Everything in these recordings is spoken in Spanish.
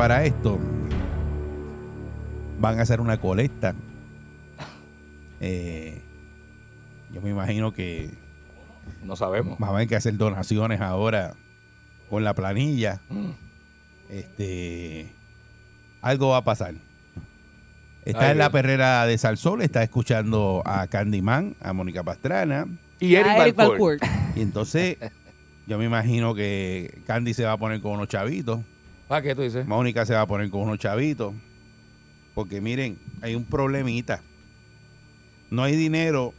Para esto van a hacer una colecta. Eh, yo me imagino que No sabemos. van a haber que hacer donaciones ahora con la planilla. Este, algo va a pasar. Está Ay, en la perrera de Salsol, está escuchando a Candyman, a Mónica Pastrana. Y Eric, A Eric. Y entonces, yo me imagino que Candy se va a poner con unos chavitos. ¿Para qué tú dices? Mónica se va a poner con unos chavitos. Porque miren, hay un problemita. No hay dinero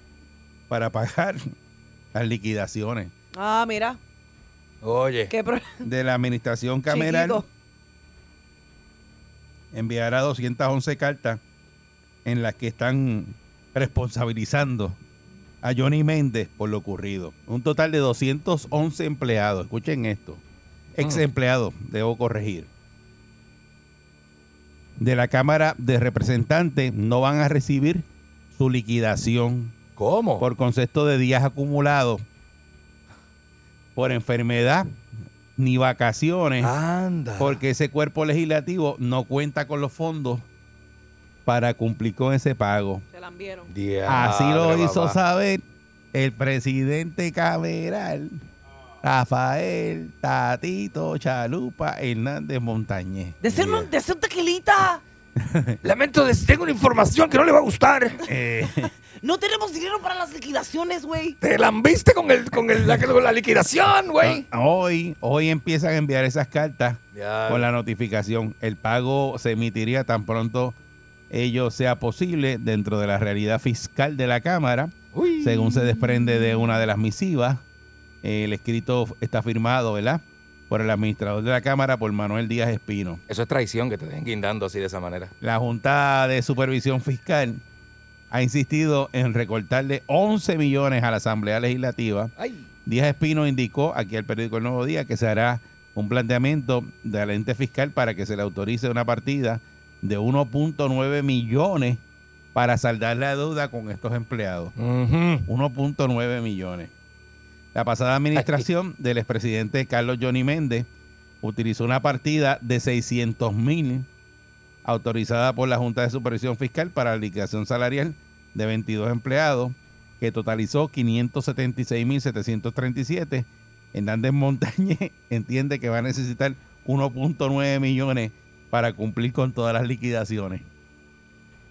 para pagar las liquidaciones Ah, mira. Oye, Qué de la administración cameral. chiquito. Enviará 211 cartas en las que están responsabilizando a Johnny Méndez por lo ocurrido. Un total de 211 empleados. Escuchen esto. Ex empleados, debo corregir. De la Cámara de Representantes no van a recibir su liquidación ¿cómo? por concepto de días acumulados por enfermedad ni vacaciones Anda. porque ese cuerpo legislativo no cuenta con los fondos para cumplir con ese pago. Se la enviaron. Así lo hizo papá. saber el presidente cameral Rafael Tatito Chalupa Hernández Montañez. De ser, un- de ser tequilita. Lamento, tengo una información que no le va a gustar. Eh, No tenemos dinero para las liquidaciones, güey. Te lambiste con, el, con, el, la, con la liquidación, güey. hoy, hoy empiezan a enviar esas cartas Ya. con la notificación. El pago se emitiría tan pronto ello sea posible dentro de la realidad fiscal de la Cámara. Uy. según se desprende de una de las misivas. El escrito está firmado, ¿verdad? Por el administrador de la Cámara, por Manuel Díaz Espino. Eso es traición que te den guindando así de esa manera. La Junta de Supervisión Fiscal ha insistido en recortarle 11 millones a la Asamblea Legislativa. Ay. Díaz Espino indicó aquí al periódico El Nuevo Día que se hará un planteamiento del ente fiscal para que se le autorice una partida de 1.9 millones para saldar la deuda con estos empleados. Ujú. 1.9 millones. La pasada administración del expresidente Carlos Johnny Méndez utilizó una partida de 600 mil autorizada por la Junta de Supervisión Fiscal para la liquidación salarial de 22 empleados que totalizó 576.737. Hernández Montañez entiende que va a necesitar 1.9 millones para cumplir con todas las liquidaciones.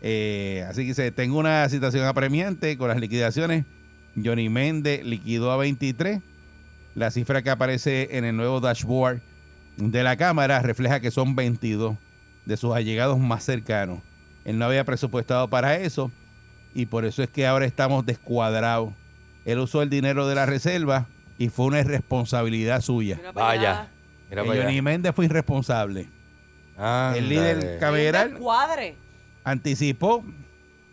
Eh, así que se tengo una situación apremiante con las liquidaciones. Johnny Méndez liquidó a 23. La cifra que aparece en el nuevo dashboard de la Cámara refleja que son 22 de sus allegados más cercanos. Él no había presupuestado para eso y por eso es que ahora estamos descuadrados. Él usó el dinero de la reserva y fue una irresponsabilidad suya. Mira para Vaya. allá. Mira para Johnny allá. Méndez fue irresponsable. El líder Cuadre. anticipó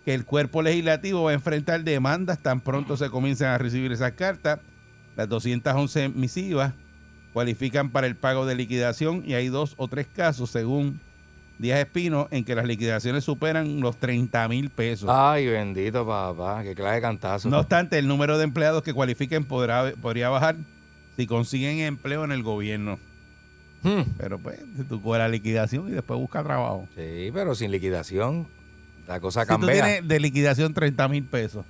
que el cuerpo legislativo va a enfrentar demandas tan pronto se comiencen a recibir esas cartas. Las 211 misivas cualifican para el pago de liquidación y hay dos o tres casos, según Díaz Espino, en que las liquidaciones superan los 30 mil pesos. Ay, bendito papá. Qué clase de cantazo. No obstante, el número de empleados que cualifiquen podrá, podría bajar si consiguen empleo en el gobierno. Hmm. Pero pues, tú cobras la liquidación y después busca trabajo. Sí, pero sin liquidación, la cosa Si tú cambia. tienes de liquidación 30 mil pesos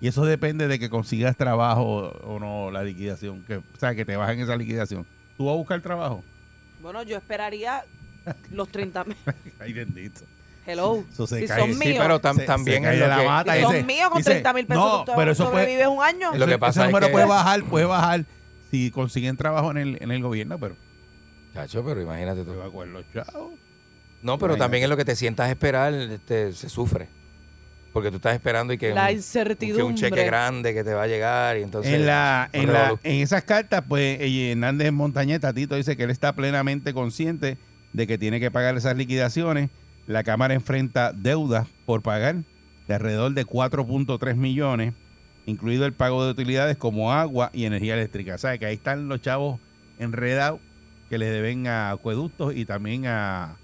y eso depende de que consigas trabajo o no la liquidación, que, o sea, que te bajen esa liquidación. ¿Tú vas a buscar trabajo? Bueno, yo esperaría los 30 mil. Ay, bendito. Hello. Eso se si cae. son Sí, míos. pero tam- Se- también se es lo la que- mata si y son míos con dice, 30 mil pesos. No, tú pero eso puede, sobrevives un año. Lo que pasa ese es número que- puede bajar, puede bajar si consiguen trabajo en el, en el gobierno, pero Chacho, pero imagínate tú. con los chavos. No, pero Imagínate. también es lo que te sientas a esperar, este, se sufre. Porque tú estás esperando y que, La un, que incertidumbre. un cheque grande que te va a llegar y entonces... en, la, en, la- en esas cartas, pues eh, Hernández Montañeta, Tito, dice que él está plenamente consciente de que tiene que pagar esas liquidaciones. La Cámara enfrenta deudas por pagar de alrededor de 4.3 millones, incluido el pago de utilidades como agua y energía eléctrica. O sea, que ahí están los chavos enredados que le deben a acueductos y también a,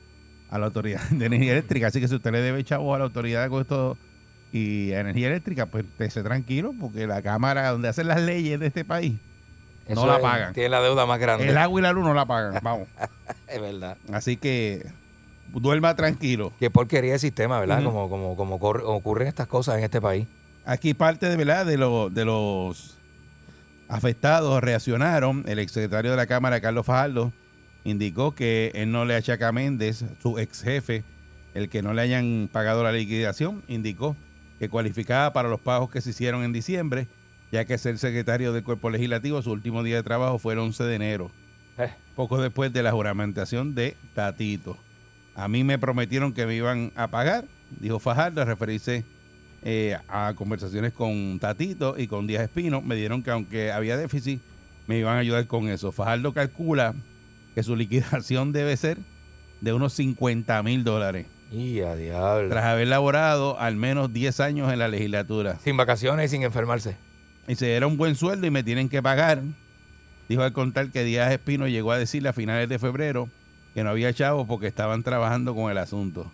a la Autoridad de Energía Eléctrica. Así que si usted le debe chavos a la Autoridad de Acueductos y a Energía Eléctrica, pues esté tranquilo, porque la Cámara donde hacen las leyes de este país, Eso no la es- pagan. Tiene la deuda más grande. el agua y la luz no la pagan. Vamos. Es verdad. Así que duerma tranquilo. Qué porquería de sistema, ¿verdad? Como, como, como ocurren estas cosas en este país. Aquí parte de verdad de, lo- de los afectados reaccionaron. El exsecretario de la Cámara, Carlos Fajardo, indicó que él no le achaca a Méndez, su ex jefe, el que no le hayan pagado la liquidación. Indicó que cualificaba para los pagos que se hicieron en diciembre, ya que es el secretario del cuerpo legislativo. Su último día de trabajo fue el 11 de enero, Eh. poco después de la juramentación de Tatito. A mí me prometieron que me iban a pagar, dijo Fajardo, a referirse eh, a conversaciones con Tatito y con Díaz Espino. Me dieron que aunque había déficit, me iban a ayudar con eso. Fajardo calcula que su liquidación debe ser de unos 50 mil dólares, Y a diablo. tras haber laborado al menos 10 años en la legislatura. Sin vacaciones y sin enfermarse. Y se era un buen sueldo y me tienen que pagar. Dijo al contar que Díaz Espino llegó a decirle a finales de febrero que no había chavos porque estaban trabajando con el asunto.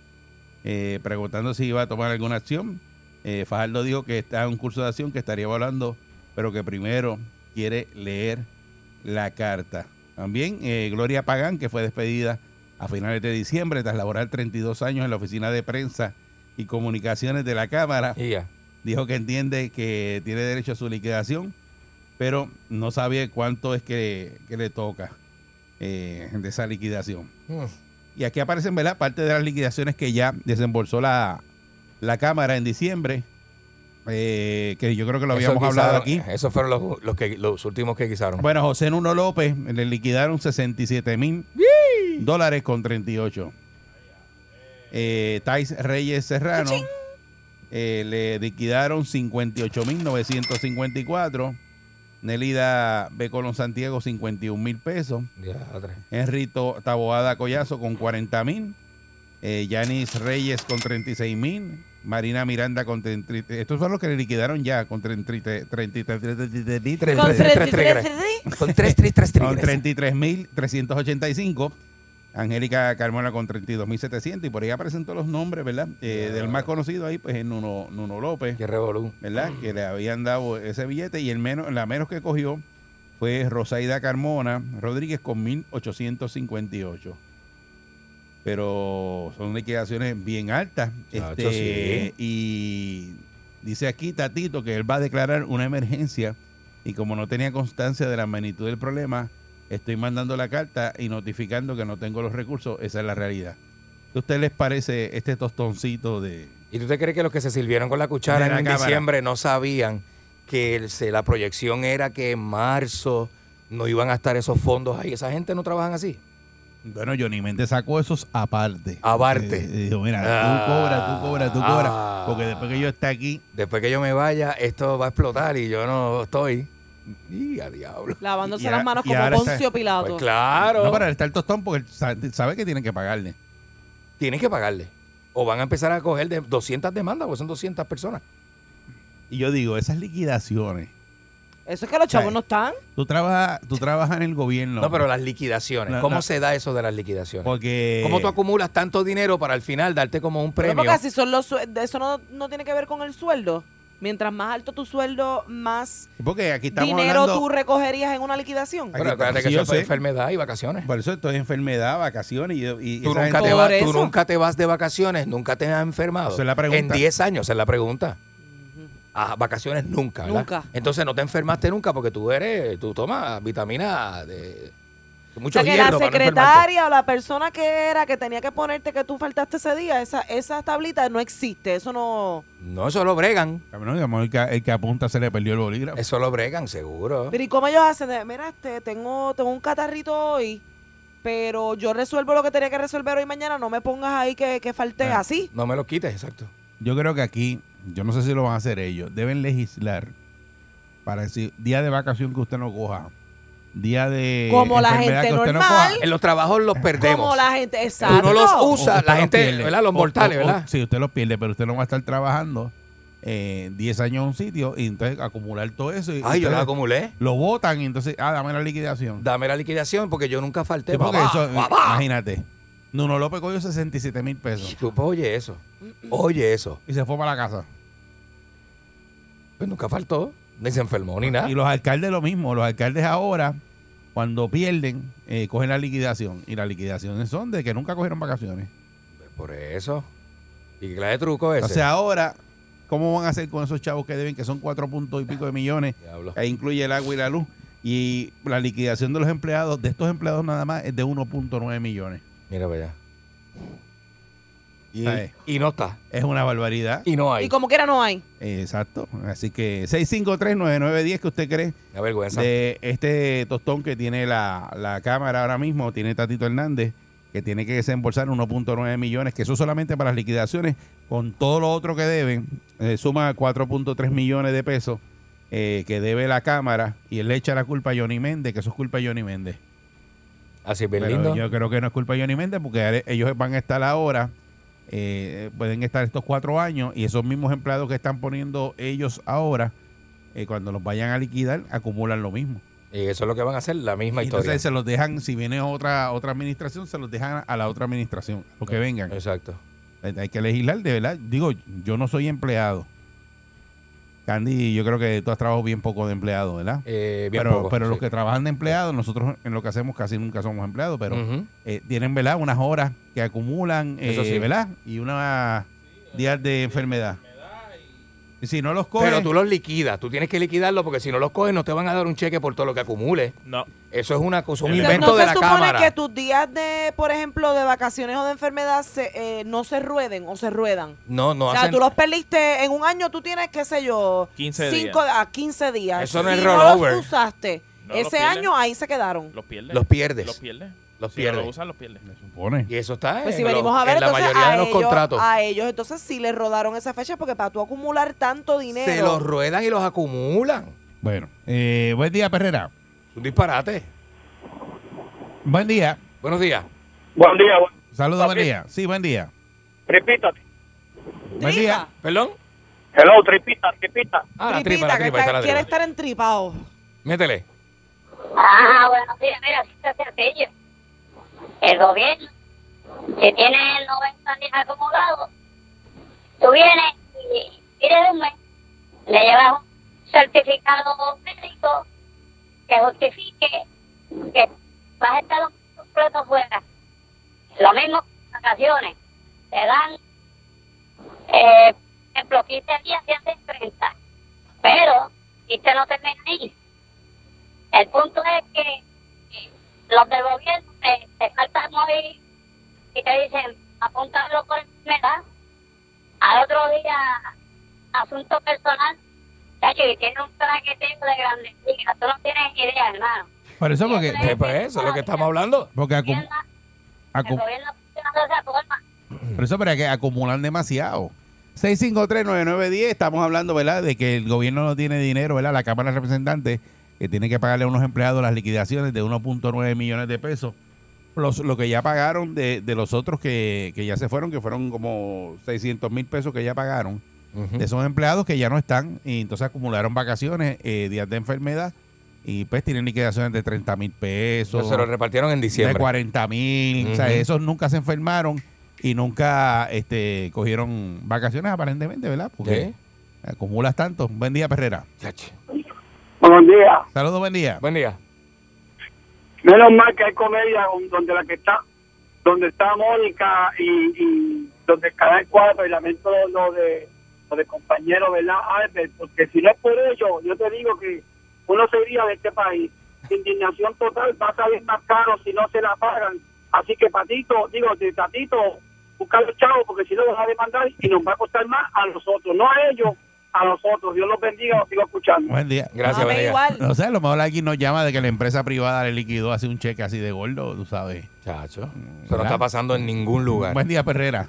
Eh, preguntando si iba a tomar alguna acción, eh, Fajardo dijo que está en un curso de acción que estaría evaluando, pero que primero quiere leer la carta. También eh, Gloria Pagán, que fue despedida a finales de diciembre tras laborar 32 años en la oficina de prensa y comunicaciones de la Cámara dijo que entiende que tiene derecho a su liquidación, pero no sabe cuánto es que, que le toca eh, de esa liquidación. Mm. Y aquí aparecen, ¿verdad? Parte de las liquidaciones que ya desembolsó la, la Cámara en diciembre, eh, que yo creo que lo habíamos hablado aquí. Esos fueron los, los, que, los últimos que guisaron. Bueno, José Nuno López le liquidaron 67 mil dólares con 38. Eh, Tais Reyes Serrano eh, le liquidaron 58 mil 954. Nelida B. Colón Santiago 51 mil pesos. Enrito Taboada Collazo con 40 mil. Eh, Yanis Reyes con 36 mil. Marina Miranda con 33. Estos son los que le liquidaron ya con 33 33 33 Tres, Con tres, tres, tres, 33 tres. Con tres, tres, tres, con tres. 33.385. Angélica Carmona con 32.700. Y por ahí todos los nombres, ¿verdad? Eh, del más conocido ahí, pues es Nuno, Nuno López, Qué revolú. ¿verdad? Que le habían dado ese billete. Y el menos, la menos que cogió fue Rosaida Carmona Rodríguez con 1.858. Pero son liquidaciones bien altas. Chacho, Este, Y dice aquí Tatito que él va a declarar una emergencia y como no tenía constancia de la magnitud del problema, estoy mandando la carta y notificando que no tengo los recursos. Esa es la realidad. ¿Qué a usted les parece este tostoncito de... ¿Y tú te crees que los que se sirvieron con la cuchara la en cámara. diciembre no sabían que la proyección era que en marzo no iban a estar esos fondos ahí? Esa gente no trabajan así. Bueno, Johnny Méndez sacó esos aparte. Aparte. Eh, dijo, mira, Ah, tú cobras, tú cobras, tú cobras. ah. Porque después que yo esté aquí, Después que yo me vaya, esto va a explotar y yo no estoy. Y a diablo. Lavándose Y las manos y como ahora está- Poncio Pilato. Pues claro. no para está el tostón porque sabe que tienen que pagarle. Tienen que pagarle. O van a empezar a coger de 200 demandas, porque son 200 personas. Y yo digo, esas liquidaciones, Eso es que los chavos no están. tú trabajas, tú trabajas en el gobierno. No, pero las liquidaciones. La- ¿Cómo la- se da eso de las liquidaciones? porque ¿Cómo tú acumulas tanto dinero para al final darte como un Pero premio? porque así son los sue- de eso no, no tiene que ver con el sueldo. Mientras más alto tu sueldo, más porque aquí estamos dinero hablando, tú recogerías en una liquidación. Pero acuérdate que Sí, yo eso es sé. enfermedad y vacaciones. por eso esto es enfermedad, vacaciones y, y Tú esa nunca, gente- te Por vas, tú eso. nunca te vas de vacaciones, nunca te has enfermado. Esa es la pregunta. En 10 años, esa es la pregunta. Ah, vacaciones nunca, ¿verdad? Nunca. Entonces no te enfermaste nunca porque tú eres, tú tomas vitamina de... O Mucho sea, que hierro la no secretaria o la persona que era que tenía que ponerte que tú faltaste ese día, esa, esa tablita no existe. Eso no. No, eso lo bregan. Digamos, el, que, el que apunta se le perdió el bolígrafo. Eso lo bregan, seguro. Pero ¿y cómo ellos hacen? Mira, este, tengo, tengo un catarrito hoy, pero yo resuelvo lo que tenía que resolver hoy y mañana. No me pongas ahí que, que falté Ah. así. No me lo quites, exacto. Yo creo que aquí, yo no sé si lo van a hacer ellos, deben legislar para decir día de vacación que usted no coja, día de Como la gente que usted normal. no coja. En los trabajos los perdemos. Como la gente, exacto. no los usted la los gente, pierde. ¿verdad? Los mortales, o- o- ¿verdad? Sí, usted los pierde, pero usted no va a estar trabajando eh, 10 años en un sitio y entonces acumular todo eso. Y Ay, yo lo acumulé. Lo votan y entonces, ah, dame la liquidación. Dame la liquidación porque yo nunca falté. Sí, porque papá, eso, papá. imagínate, Nuno López cogió 67 mil pesos Tú, pues, oye eso. Oye eso. y se fue para la casa. Pues nunca faltó. Ni se enfermó ni nada. Y los alcaldes lo mismo, los alcaldes ahora, cuando pierden, eh, cogen la liquidación. Y las liquidaciones son de que nunca cogieron vacaciones. Por eso. ¿Y qué clase de truco ese? O sea, ahora, ¿cómo van a hacer con esos chavos que deben, que son cuatro puntos y pico de millones? Diablo. Ahí incluye el agua y la luz. Y la liquidación de los empleados, de estos empleados nada más, es de 1.9 millones. Mira para allá. Y, no está. Es una barbaridad. Y no hay. Y como quiera no hay. Exacto. Así que 653-9910, que usted cree Qué vergüenza. de este tostón que tiene la, la Cámara ahora mismo, tiene Tatito Hernández, que tiene que desembolsar 1.9 millones, que eso solamente para las liquidaciones, con todo lo otro que deben, eh, suma 4.3 millones de pesos eh, que debe la Cámara, y él le echa la culpa a Johnny Méndez, que eso es culpa de Johnny Méndez. Así es bien Pero lindo. yo creo que no es culpa de Johnny Méndez, porque ellos van a estar ahora, eh, pueden estar estos cuatro años, y esos mismos empleados que están poniendo ellos ahora, eh, cuando los vayan a liquidar, acumulan lo mismo. Y eso es lo que van a hacer, la misma Y historia. entonces se los dejan, si viene otra otra administración, se los dejan a la otra administración, los que vengan. Exacto. Hay que legislar, de verdad. Digo, yo no soy empleado. Candy, yo creo que tú has trabajado bien poco de empleado, ¿verdad? Eh, bien pero poco, pero los que trabajan de empleados, nosotros en lo que hacemos casi nunca somos empleados, pero eh, tienen, ¿verdad? Unas horas que acumulan, Eso eh, sí. ¿verdad? Y unos días de enfermedad. Si no los coges, Pero tú los liquidas. Tú tienes que liquidarlos porque si no los coges no te van a dar un cheque por todo lo que acumules. No. Eso es una cosa, un O sea, invento no de se la supone Cámara. que tus días de, por ejemplo, de vacaciones o de enfermedad se, eh, no se rueden o se ruedan. No, no o sea, hacen... tú los perdiste en un año, tú tienes, qué sé yo, 15 cinco días. a 15 días. Eso no si es no rollover. los usaste, No, los ese pierdes. año ahí se quedaron. Los pierdes. Los pierdes. Los pierdes. Los si no lo usan, los pierdes. se supone. Y eso está Pues en, si lo- venimos a ver, en la entonces mayoría a de los ellos, contratos. a ellos entonces sí les rodaron esa fecha porque para tú acumular tanto dinero. Se los ruedan y los acumulan. Bueno, eh, buen día, Perrera. Es un disparate. Buen día. Buenos días. Buen día, buen- Saludos, buen día. Sí, buen día. tripita. Buen día. ¿Perdón? Hello, tripita, tripita. Ah, la Tripita, tripa, la que tripa, está- está la quiere estar entripado. Métele. Ah, bueno, sí, mira, sencillo. El gobierno, si tiene el 90 días acumulados, tú vienes y tienes un mes, le llevas un certificado médico que justifique que vas a estar un completo fuera. Lo mismo con vacaciones. Te dan, eh, por ejemplo, 15 días, 100 30. Pero, y te no termina ahí. El punto es que los del gobierno te, te faltan morir y te dicen, apúntalo por enfermedad. Al otro día, asunto personal. Chacho, y tiene un traqueteo de grandes ligas. Tú no tienes idea, hermano. Por eso, porque, Eh, pues eso es lo que estamos hablando. porque El acu- gobierno, el acu- de. Por eso, pero que acumulan demasiado. 6539910, estamos hablando, ¿verdad?, de que el gobierno no tiene dinero, ¿verdad? La Cámara de Representantes que tiene que pagarle a unos empleados las liquidaciones de 1.9 millones de pesos. Los, lo que ya pagaron de, de los otros que, que ya se fueron, que fueron como 600 mil pesos que ya pagaron, de esos empleados que ya no están y entonces acumularon vacaciones, eh, días de enfermedad y pues tienen liquidaciones de 30 mil pesos. Se lo repartieron en de diciembre. 40 mil. O sea, esos nunca se enfermaron y nunca este, cogieron vacaciones aparentemente, ¿verdad? Porque acumulas tanto. Buen día, Perrera. Chacho. Buenos días. Saludos, buen día. Buen día. Menos mal que hay comedia donde la que está, donde está Mónica y, y donde el Canal 4 y lamento lo de lo de compañero, ¿verdad? Albert, porque si no es por ello, yo te digo que uno se iría de este país. indignación total, va a salir más caro si no se la pagan. Así que Patito, digo, de Tatito, buscar los chavos porque si no los va a demandar y nos va a costar más a nosotros, no a ellos, a nosotros. Dios los bendiga, los sigo escuchando. Buen día. Gracias, día. igual. No sé, a lo mejor alguien nos llama de que la empresa privada le liquidó así un cheque así de gordo, tú sabes. Chacho. Eso no ¿verdad? está pasando en ningún lugar. Buen día, Perrera.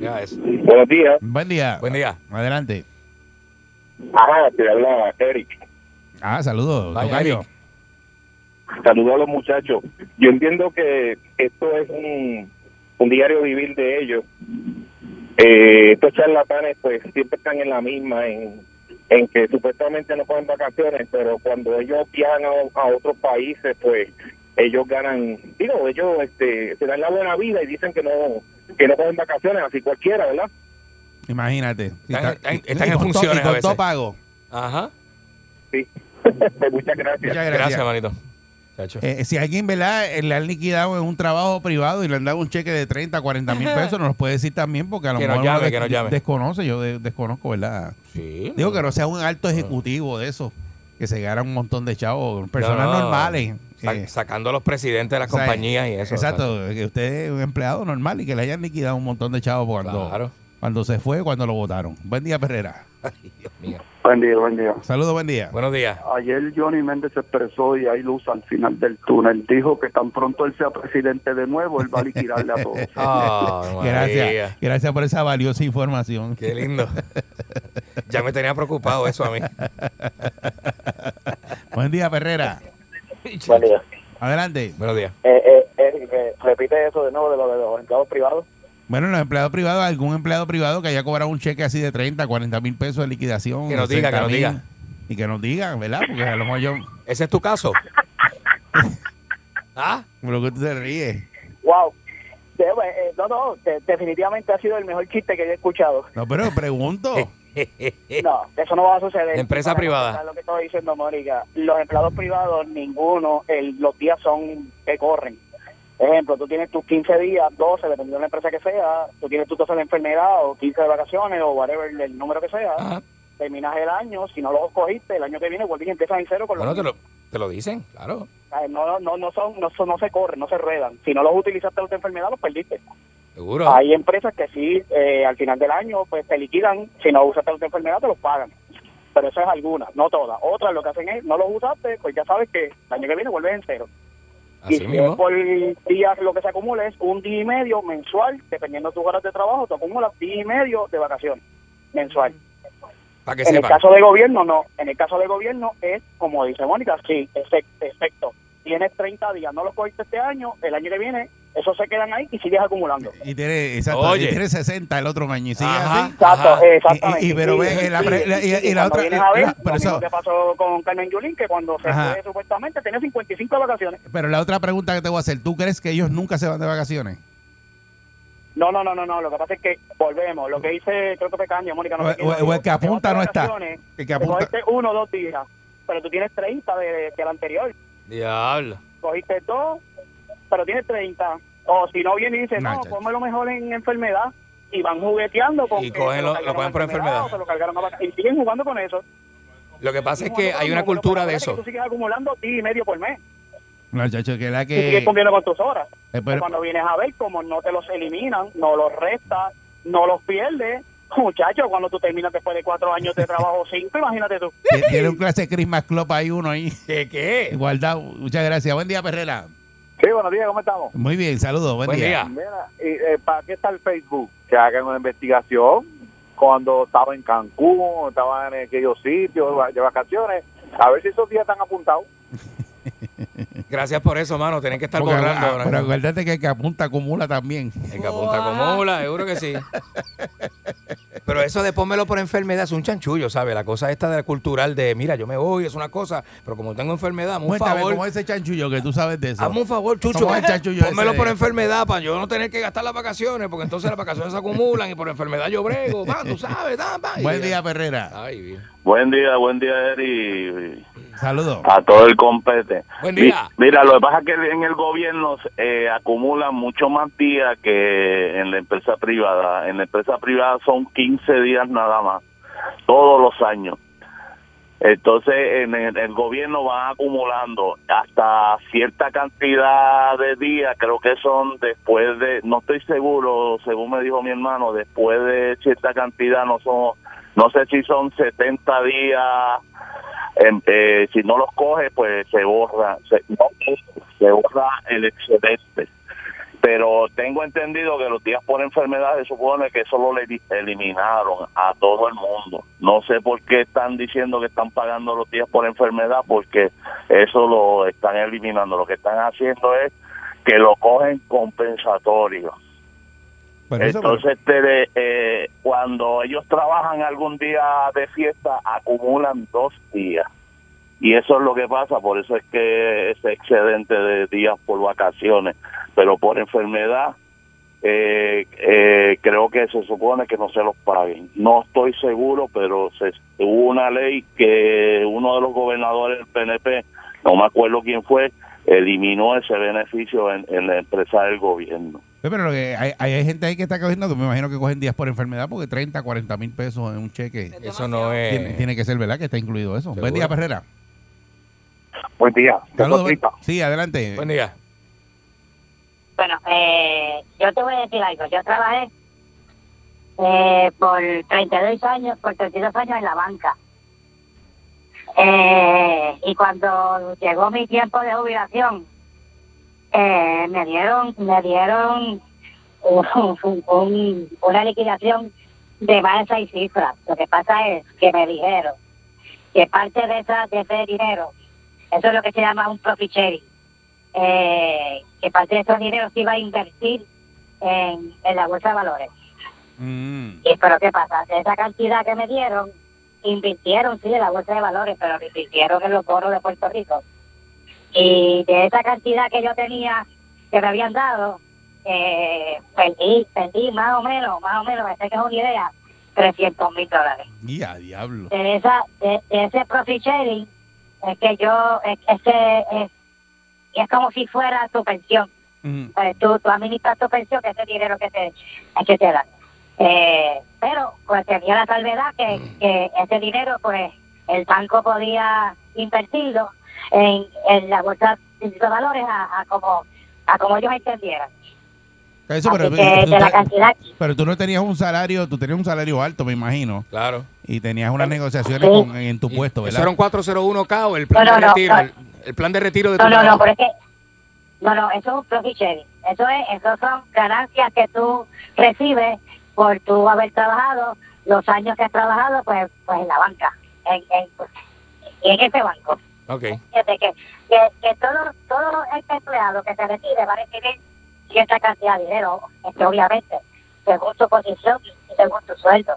Ya eso. Buenos días. Buen día. Buen día. Adelante. Ajá, te habla Eric. Ah, saludos. Saludos a los muchachos. Yo entiendo que esto es un, un diario vivir de ellos. Eh, estos charlatanes pues siempre están en la misma, en, en que supuestamente no cogen vacaciones, pero cuando ellos viajan a, a otros países pues ellos ganan, digo, ellos este, se dan la buena vida y dicen que no que no cogen vacaciones, así cualquiera, ¿verdad? Imagínate. Están- está- en funciones y a veces. todo pago. Ajá. Sí. Muchas gracias. Muchas Gracias, gracias. manito. Eh, si alguien, ¿verdad? eh, le han liquidado en un trabajo privado y le han dado un cheque de 30, 40 mil pesos, nos lo puede decir también porque a lo Que mejor uno llame, des- que nos llame. desconoce, yo de- desconozco, ¿verdad? Sí. Digo que no sea un alto ejecutivo de eso, que se gana un montón de chavos, personas No, no. normales. Sa- eh, sacando a los presidentes de las o sea, compañías y eso. Exacto, que usted es un empleado normal y que le hayan liquidado un montón de chavos cuando, Claro. Cuando se fue, cuando lo votaron. Buen día, Perrera. Ay, Dios mío. Buen día, buen día. Saludos, buen día. Buenos días. Ayer Johnny Méndez se expresó y hay luz al final del túnel. Dijo que tan pronto él sea presidente de nuevo, él va a liquidarle a todos. Ah, María. Gracias, gracias por esa valiosa información. Qué lindo. Ya me tenía preocupado eso a mí. Buen día, Perrera. Buen día. Adelante. Buenos días. Eh, eh, eh, repite eso de nuevo de lo de los empleados privados. Bueno, los empleados privados, algún empleado privado que haya cobrado un cheque así de 30, 40 mil pesos de liquidación. Que nos diga, que 60 nos diga. Y que nos digan, ¿verdad? Porque a lo mejor yo, ¿Ese es tu caso? ¿Ah? por lo que tú te ríes. Wow. De- eh, no, no, de- definitivamente ha sido el mejor chiste que yo he escuchado. No, pero pregunto. No, eso no va a suceder. Empresa Para privada. Lo que estoy diciendo, Mónica, los empleados privados, ninguno, el- los días son que corren. Ejemplo, tú tienes tus 15 días, 12, dependiendo de la empresa que sea, tú tienes tus 12 de enfermedad o 15 de vacaciones o whatever el número que sea, Ajá. terminas el año, si no los cogiste, el año que viene vuelves y empiezas en cero con Bueno, los te lo, te lo dicen, claro. No, no, no, son, no, son- no se corren, no se ruedan. Si no los utilizaste en tu enfermedad, los perdiste. Seguro. Hay empresas que sí, eh, al final del año, pues te liquidan. Si no usaste tu enfermedad, te los pagan. Pero eso es alguna, no todas. Otras lo que hacen es, no los usaste, pues ya sabes que el año que viene vuelves en cero. Y es por días lo que se acumula es un día y medio mensual, dependiendo de tus horas de trabajo, te acumulas día y medio de vacaciones mensual. Para que En el caso de gobierno, no. En el caso de gobierno es, como dice Mónica, sí, efecto. Tienes 30 días, no los cogiste este año, el año que viene, esos se quedan ahí y sigues acumulando. Y tiene, exacto, Oye. y tiene 60 el otro año. Y sigue Ajá. así. Exacto, Ajá. exactamente. Y- y- pero Sí, ve, sí, la sí, la- y- la otra- vienes a ver, la- pero lo mismo eso- que pasó con Carmen Yulín, que cuando se Ajá. fue supuestamente tenía 55 de vacaciones. Pero la otra pregunta que te voy a hacer, ¿tú crees que ellos nunca se van de vacaciones? No, no, no, no, no, lo que pasa es que volvemos, lo que dice, creo que fue Caña, Mónica, no O- sé o- o el que apunta no de está. El que apunta. uno o dos días, pero tú tienes 30 de, del anterior. Diablo. cogiste dos, pero tienes 30. O si no viene y dice, Nah, no, chacho. ponme lo mejor en enfermedad. Y van jugueteando con Y cogen lo- cargaron lo cogen a por enfermedad. o se lo cargaron a vaca- y siguen jugando con eso. Lo que pasa es que hay una cultura de eso. Tú sigues acumulando y medio por mes. No, chacho, que la Y sigues que... cumpliendo con tus horas. eh, pero- Cuando vienes a ver, como no te los eliminan, no los restas, no los pierdes, muchachos, cuando tú terminas después de cuatro años de trabajo, cinco, imagínate tú. Ti- Tiene un clase de Christmas Club ahí uno ahí. ¿Qué qué? Guardado. Muchas gracias. Buen día, Perrera. Sí, buenos días, ¿cómo estamos? Muy bien, saludos. Buen, Buen día. día. Mira, y, eh, ¿para qué está el Facebook? Que hagan una investigación cuando estaba en Cancún, estaba en aquellos sitios de vacaciones, a ver si esos días están apuntados. Gracias por eso, mano. Tienen que estar Porque, borrando. ah, ahora pero acuérdate que el que apunta acumula también. En que apunta acumula, seguro que sí. Pero eso de pónmelo por enfermedad es un chanchullo, ¿sabes? La cosa esta de la cultural de, mira, yo me voy, es una cosa, pero como tengo enfermedad, hazme un Cuéntame, favor. ¿cómo es ese chanchullo que tú sabes de eso? Hazme un favor, Chucho. ¿Cómo es el chanchullo Pónmelo ese? por enfermedad para yo no tener que gastar las vacaciones, porque entonces las vacaciones se acumulan y por enfermedad yo brego. Va, tú sabes, da, va. Buen día, Perrera. Ay, bien. Buen día, buen día, Eri. Saludos. A todo el compete. Buen día. Mi- Mira, lo que pasa es que en el gobierno eh, acumulan mucho más días que en la empresa privada. En la empresa privada son 15 días nada más, todos los años. Entonces, en el, el gobierno va acumulando hasta cierta cantidad de días, creo que son después de, no estoy seguro, según me dijo mi hermano, después de cierta cantidad, no son, no sé si son 70 días, em, eh, si no los coge, pues se borra, se, borra el excedente pero tengo entendido que los días por enfermedad se supone que eso lo le- eliminaron a todo el mundo. No sé por qué están diciendo que están pagando los días por enfermedad, porque eso lo están eliminando. Lo que están haciendo es que lo cogen compensatorio. Entonces, este, eh, cuando ellos trabajan algún día de fiesta, acumulan dos días. Y eso es lo que pasa, por eso es que ese excedente de días por vacaciones, pero por enfermedad, eh, eh, creo que se supone que no se los paguen. No estoy seguro, pero se, hubo una ley que uno de los gobernadores del PNP, no me acuerdo quién fue, eliminó ese beneficio en, en la empresa del gobierno. Pero lo que hay, hay gente ahí que está cogiendo, que me imagino que cogen días por enfermedad, porque 30, 40 mil pesos en un cheque. Eso no es. Tiene, tiene que ser, ¿verdad? Que está incluido eso. Buen día, Perrera. Buen día. Saludos. Sí, adelante. Buen día. Bueno, eh, yo te voy a decir algo. Yo trabajé eh, por 32 años, por 32 años en la banca. Eh, y cuando llegó mi tiempo de jubilación, eh, me dieron, me dieron un- un- un- una liquidación de más de seis cifras. Lo que pasa es que me dijeron que parte de, esa, de ese dinero, eso es lo que se llama un profit sharing, eh, que parte de esos dineros se iba a invertir en, en la bolsa de valores. Mm. Y pero ¿qué pasa? Esa cantidad que me dieron, invirtieron, sí, en la bolsa de valores, pero lo invirtieron en los bonos de Puerto Rico. Y de esa cantidad que yo tenía, que me habían dado, eh, perdí, perdí más o menos, más o menos, me sé que es una idea, 300 mil dólares. Y a diablo. De, esa, de, de ese profit sharing, es que yo, es, ese, es, es como si fuera tu pensión. Mm. Tú, tú administras tu pensión, que es el dinero que te, que te dan. Eh, pero pues tenía la salvedad que, que ese dinero, pues el banco podía invertirlo en, en la bolsa de valores a, a como a como ellos entendieran. Eso, pero, que tú de la te- cantidad, pero tú no tenías un salario, tú tenías un salario alto, me imagino. Claro. Y tenías unas negociaciones Sí. con- en tu puesto, ¿Eso ¿verdad? un 401k o el plan No, no, de no, retiro? no. El, el plan de retiro de tu no, no, pero es que no, no, eso es un profit sharing. Eso es, eso son ganancias que tú recibes por tú haber trabajado los años que has trabajado, pues, pues en la banca, en, en, en ese banco. Ok. Fíjate que, que, que todo, todo este empleado que se retire va a recibir cierta cantidad de dinero, este, obviamente, según su posición y según tu sueldo.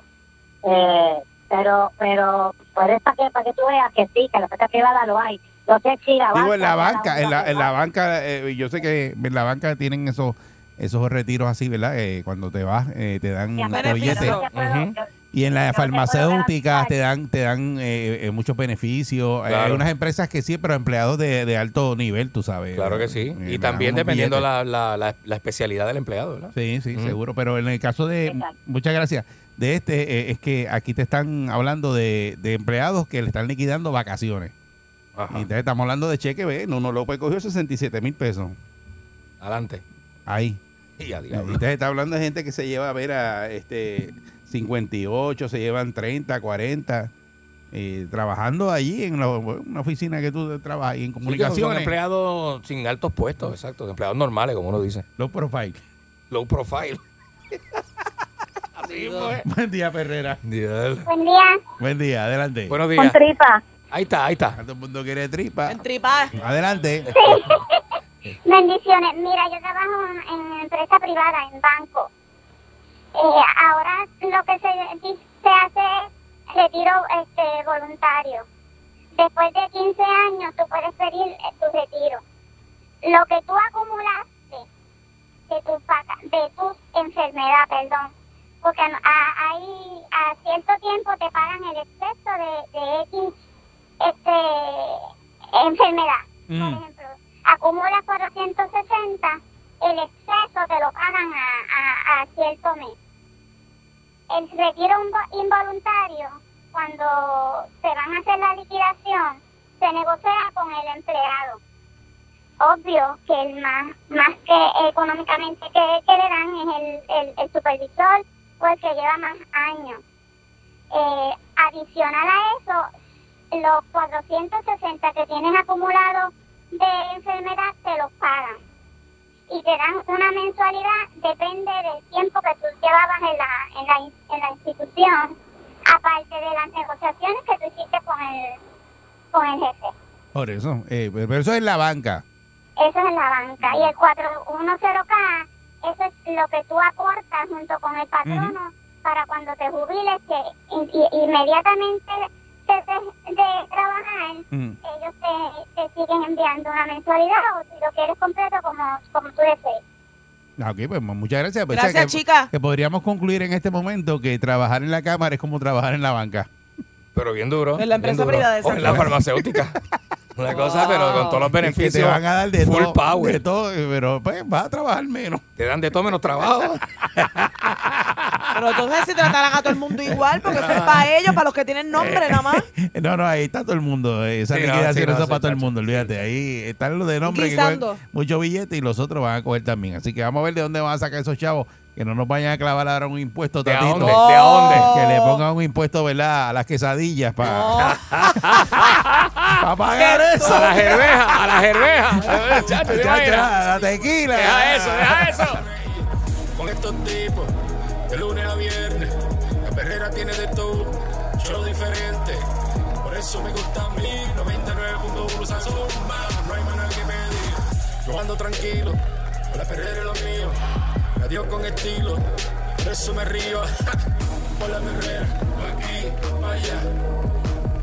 Eh, pero, pero, por para que, para que tú veas que sí, que la oferta privada lo hay. No sé si la banca. Digo, en la banca, en la, en la banca, eh, yo sé que en la banca tienen esos esos retiros así, ¿verdad? Eh, cuando te vas, eh, te dan este billete. Yo Y en las farmacéuticas te dan te dan eh, eh, muchos beneficios. Eh, Hay Claro. unas empresas que sí, pero empleados de, de alto nivel, tú sabes. Claro que Eh, sí. Y también dependiendo la, la, la, la especialidad del empleado, ¿verdad? Sí, sí, seguro. Pero en el caso de, Exacto. muchas gracias, de este, eh, es que aquí te están hablando de, de empleados que le están liquidando vacaciones. Ajá. Y entonces estamos hablando de cheque, ve, no, no López cogió 67 mil pesos. Adelante. Ahí. Y Y entonces está hablando de gente que se lleva a ver a este 58, se llevan 30, 40, eh, trabajando allí en la- una oficina que tú trabajas y en Sí, son comunicaciones. empleados sin altos puestos, exacto. Empleados normales, como uno dice. Low profile. Low profile. Buen día, Perrera. Diablo. Buen día. Buen día, adelante. Buenos Con días. tripa. Ahí está, ahí está. Todo el mundo quiere tripa. En tripa. Adelante. Bendiciones. Mira, yo trabajo en empresa privada, en banco. Eh, ahora lo que se, se hace es retiro este, voluntario. Después de 15 años tú puedes pedir eh, tu retiro. Lo que tú acumulaste de tu, vaca- de tu enfermedad, perdón, porque a- a- ahí a cierto tiempo te pagan el exceso de, de X este, enfermedad. Por Mm. ejemplo, acumulas 460, el exceso te lo pagan a, cierto mes. El retiro invo- involuntario cuando se van a hacer la liquidación, se negocia con el empleado. Obvio que el más, más que económicamente que, le dan es el, el, supervisor o que lleva más años. Eh, adicional a eso, los 460 que tienes acumulados de enfermedad te los pagan y te dan una mensualidad, depende del tiempo que tú llevabas en la, en la, en la institución, aparte de las negociaciones que tú hiciste con el, con el jefe. Por eso. eh, pero eso es la banca. Eso es en la banca. Y el 410K, eso es lo que tú aportas junto con el patrono para cuando te jubiles, que in- inmediatamente de, de trabajar, Mm. ellos te, te siguen enviando una mensualidad o si lo quieres completo como, como tú desees. Ah, Ok, pues muchas gracias. Pues, Gracias, que, chica. Que podríamos concluir en este momento que trabajar en la cámara es como trabajar en la banca. Pero bien duro. En la empresa privada de O en la farmacéutica. Una cosa, pero con todos los Y que beneficios. te van a dar de full todo, power. de todo, pero pues vas a trabajar menos. Te dan de todo menos trabajo. Pero entonces si tratarán a todo el mundo igual, porque eso es para ellos, para los que tienen nombre nada más. No, no, ahí está todo el mundo. eh, Esa Sí, no, liquidación sí, no, eso para todo el mundo, olvídate. Ahí están los de nombre que Guisando. cogen mucho billete y los otros van a coger también. Así que vamos a ver de dónde van a sacar esos chavos. Que no nos vayan a clavar ahora un impuesto ¿De a tatito. dónde? ¿De dónde? Que le pongan un impuesto, ¿verdad? A las quesadillas para pagar eso. A la gerveja, a la gerveja. Chacho, ¿te Chacho, imaginas? la tequila. Deja eso, deja eso. Con estos tipos, de lunes a viernes, la perrera tiene de todo, show diferente. Por eso me gusta a mí, 99.1 Sazón, no hay nada que pedir. Yo ando tranquilo, con la perrera es lo mío, adiós con estilo, por eso me río. Por la perrera, pa' aquí, pa' allá.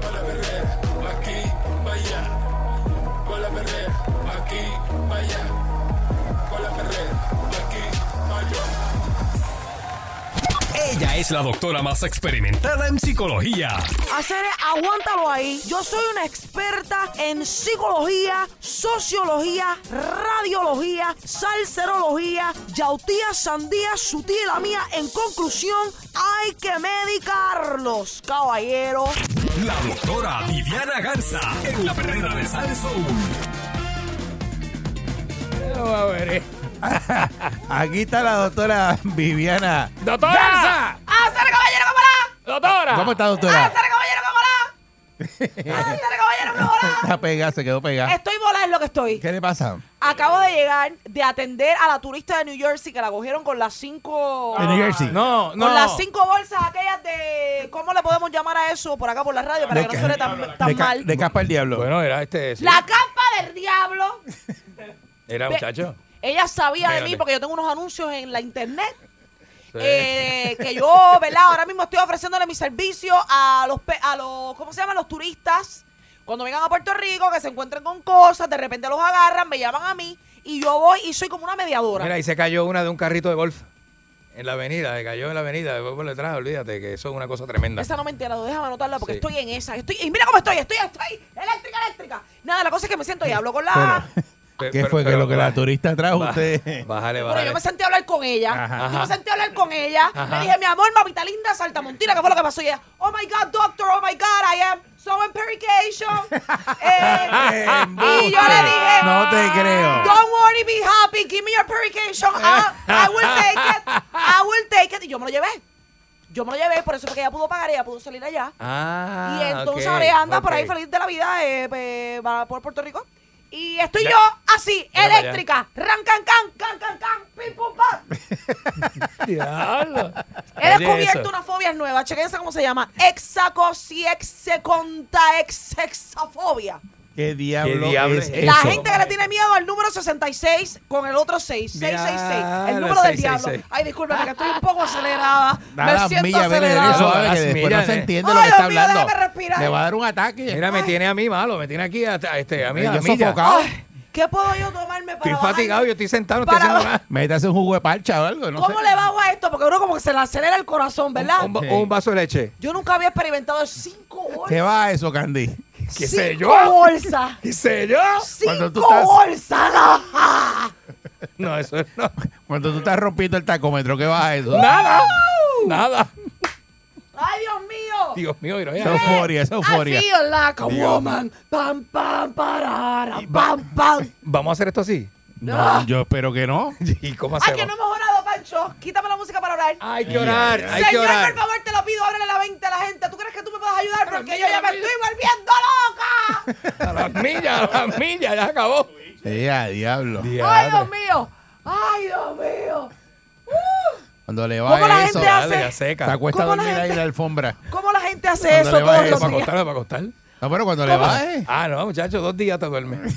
Por la perrera, pa' aquí, pa' allá. Por la perrera, pa' aquí, pa' allá. Por la perrera, pa' aquí, pa' allá. Ella es la doctora más experimentada en psicología. Hacer, aguántalo ahí. Yo soy una experta en psicología, sociología, radiología, salserología, yautía, sandía, su tía y la mía. En conclusión, hay que medicarlos, caballero. La doctora Viviana Garza en la perrera de Salsoul. Aquí está la doctora Viviana. ¡Doctora! Garza. ¡Hacer, caballero, cómo la! ¡Doctora! ¿Cómo está, doctora? ¡Hacer, caballero, cómo la! ¡Hacer, caballero, cómo la! Está pegada, se quedó pegada. Estoy volada en lo que estoy. ¿Qué le pasa? Acabo de llegar de atender a la turista de New Jersey que la cogieron con las cinco. De New Jersey. No, no. Con las cinco bolsas aquellas de. ¿Cómo le podemos llamar a eso por acá por la radio para De que no suene tan, tan de, mal? de capa el diablo. Bueno, era este. sí. La capa del diablo. Era muchacho. Ella sabía de mí porque yo tengo unos anuncios en la internet. Sí. eh, que yo, ¿verdad? Ahora mismo estoy ofreciéndole mi servicio a los, a los, ¿cómo se llaman? Los turistas. Cuando vengan a Puerto Rico, que se encuentren con cosas, de repente los agarran, me llaman a mí y yo voy y soy como una mediadora. Mira, ahí se cayó una de un carrito de golf. En la avenida, se cayó en la avenida, después por detrás, olvídate que eso es una cosa tremenda. Esa no me entiendo, déjame anotarla porque Sí. estoy en esa. Estoy, y mira cómo estoy, estoy, estoy eléctrica, eléctrica. Nada, la cosa es que me siento y hablo con la. ¿Qué pero- fue que pero- lo que la turista trajo usted? Bájale, Bueno, bájale. yo me senté a hablar con ella. Ajá. Yo me senté a hablar con ella. Ajá. Le dije, mi amor, mamita linda, saltamontina, ¿qué fue lo que pasó? Y ella, oh my God, doctor, oh my God, I am so in purification. Eh, y yo le dije, No te creo. Don't worry, be happy. Give me your purification. I, I will take it. I will take it. Y yo me lo llevé. Yo me lo llevé, por eso fue que ella pudo pagar, ella pudo salir allá. Ah, y entonces ahora ella anda por ahí feliz de la vida eh, va por Puerto Rico. Y estoy yo así, eléctrica. Ran, can, can, can, can, can, pim, pum, pam. Diablo. He descubierto una fobia nueva. Chequense cómo se llama. Exacosiexiconta exexafobia. ¿Qué diablo, ¿Qué diablo es es La eso? gente que le tiene miedo al número 66 con el otro 6. 666. Ya, El número del 666. diablo. Ay, discúlpeme que estoy un poco acelerada. Da Me siento dele acelerada. que después no se eh. entiende lo que está Dios mío, hablando. déjame respirar. Le va a dar un ataque. Mira, me tiene a mí malo, me tiene aquí a, este, a mí a Yo sofocado. Ay, ¿Qué puedo yo tomarme para Estoy bajar? fatigado, yo estoy sentado, no estoy haciendo nada. Métase un jugo de parcha o algo, no ¿Cómo sé. le bajo a esto? Porque uno como que se le acelera el corazón, ¿verdad? Un, Sí. un vaso de leche. Yo nunca había experimentado cinco bolsas. ¿Qué va a eso, Candy? ¿Qué sé Cinco yo? bolsas. ¿Qué sé yo? Cuando tú Cinco estás- bolsas. ¡Ah! No, eso no. Cuando tú estás rompiendo el tacómetro, ¿qué va a eso? Nada. Nada. ¡Ay, Dios mío! Dios mío, mira, mira. euforia, esa I euforia. feel like a Dios. woman. Pam, pam, parara, pam, pam. Vamos a hacer esto así. No, yo espero que no. ¿Y cómo Ay, hacemos? que no hemos orado, Quítame la música para orar. Hay que orar, hay Señor, que orar. por favor, te lo pido, ábrele la mente a la gente. ¿Tú crees que tú me puedes ayudar? Porque yo ya me estoy volviendo loca. A las millas, a las millas, ya acabó. Sí, a diablo. Ay, Dios mío. Ay, Dios mío. Cuando le ¿Cómo la va eso, gente hace? Ya seca. se acuesta a ¿Cómo la dormir ahí en gente- la alfombra. ¿Cómo la gente hace Cuando eso le va todos eso, los ¿Para días? acostar, para acostar? No, pero cuando le ¿Cómo? va, eh. Ah, no, muchachos, dos días te duermes.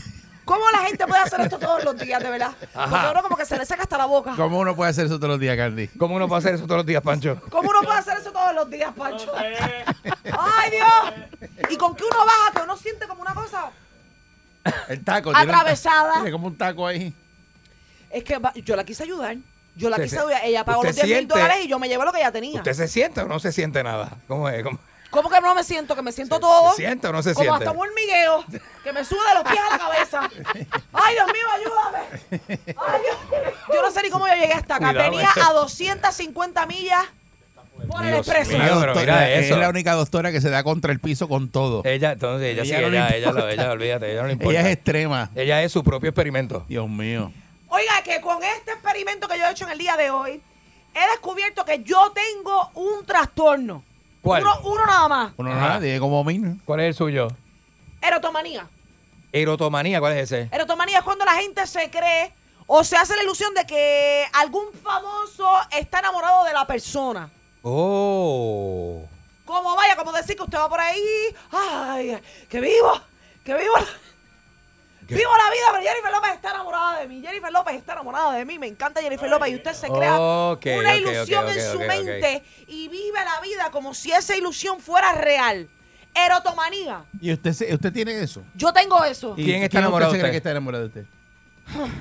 ¿Cómo la gente puede hacer esto todos los días, de verdad? Porque Ajá. uno como que se le seca hasta la boca. ¿Cómo uno puede hacer eso todos los días, Candy? ¿Cómo uno puede hacer eso todos los días, Pancho? ¿Cómo uno puede hacer eso todos los días, Pancho? ¡Ay, Dios! ¿Y con qué uno baja? Que uno siente como una cosa. El taco. Atravesada. Tiene como un taco ahí. Es que yo la quise ayudar. Yo la Usted quise se- ayudar. Ella pagó los 10 mil dólares y yo me llevé lo que ella tenía. ¿Usted se siente o no se siente nada? ¿Cómo es? ¿Cómo? ¿Cómo que no me siento? Que me siento todo. ¿Se siente o no se como siente? hasta un hormigueo. Que me sube de los pies a la cabeza. ¡Ay, Dios mío, ayúdame! Ay, Dios. Yo no sé ni cómo yo llegué hasta acá. Cuidado, Venía a 250 millas por el expreso. mío. pero Doctora, mira eso. Es la única doctora que se da contra el piso con todo. Ella, entonces, ella, sí, Ella no le ella, ella, lo- ella, olvídate, ella no le importa. Ella es extrema. Ella es su propio experimento. Dios mío. Oiga, que con este experimento que yo he hecho en el día de hoy, he descubierto que yo tengo un trastorno. ¿Cuál? Uno, uno nada más. Uno no tiene como mí. ¿Cuál es el suyo? Erotomanía. Erotomanía, ¿cuál es ese? Erotomanía es cuando la gente se cree o se hace la ilusión de que algún famoso está enamorado de la persona. Oh. Como vaya, como decir que usted va por ahí, ay, que vivo, que vivo. Vivo la vida, pero Jennifer López está enamorada de mí. Jennifer López está enamorada de mí. Me encanta Jennifer López. Y usted se crea una ilusión en su mente y vive la vida como si esa ilusión fuera real. Erotomanía. ¿Y usted, se- usted tiene eso? Yo tengo eso. ¿Y ¿Quién está enamorado usted de se cree que está enamorado de usted?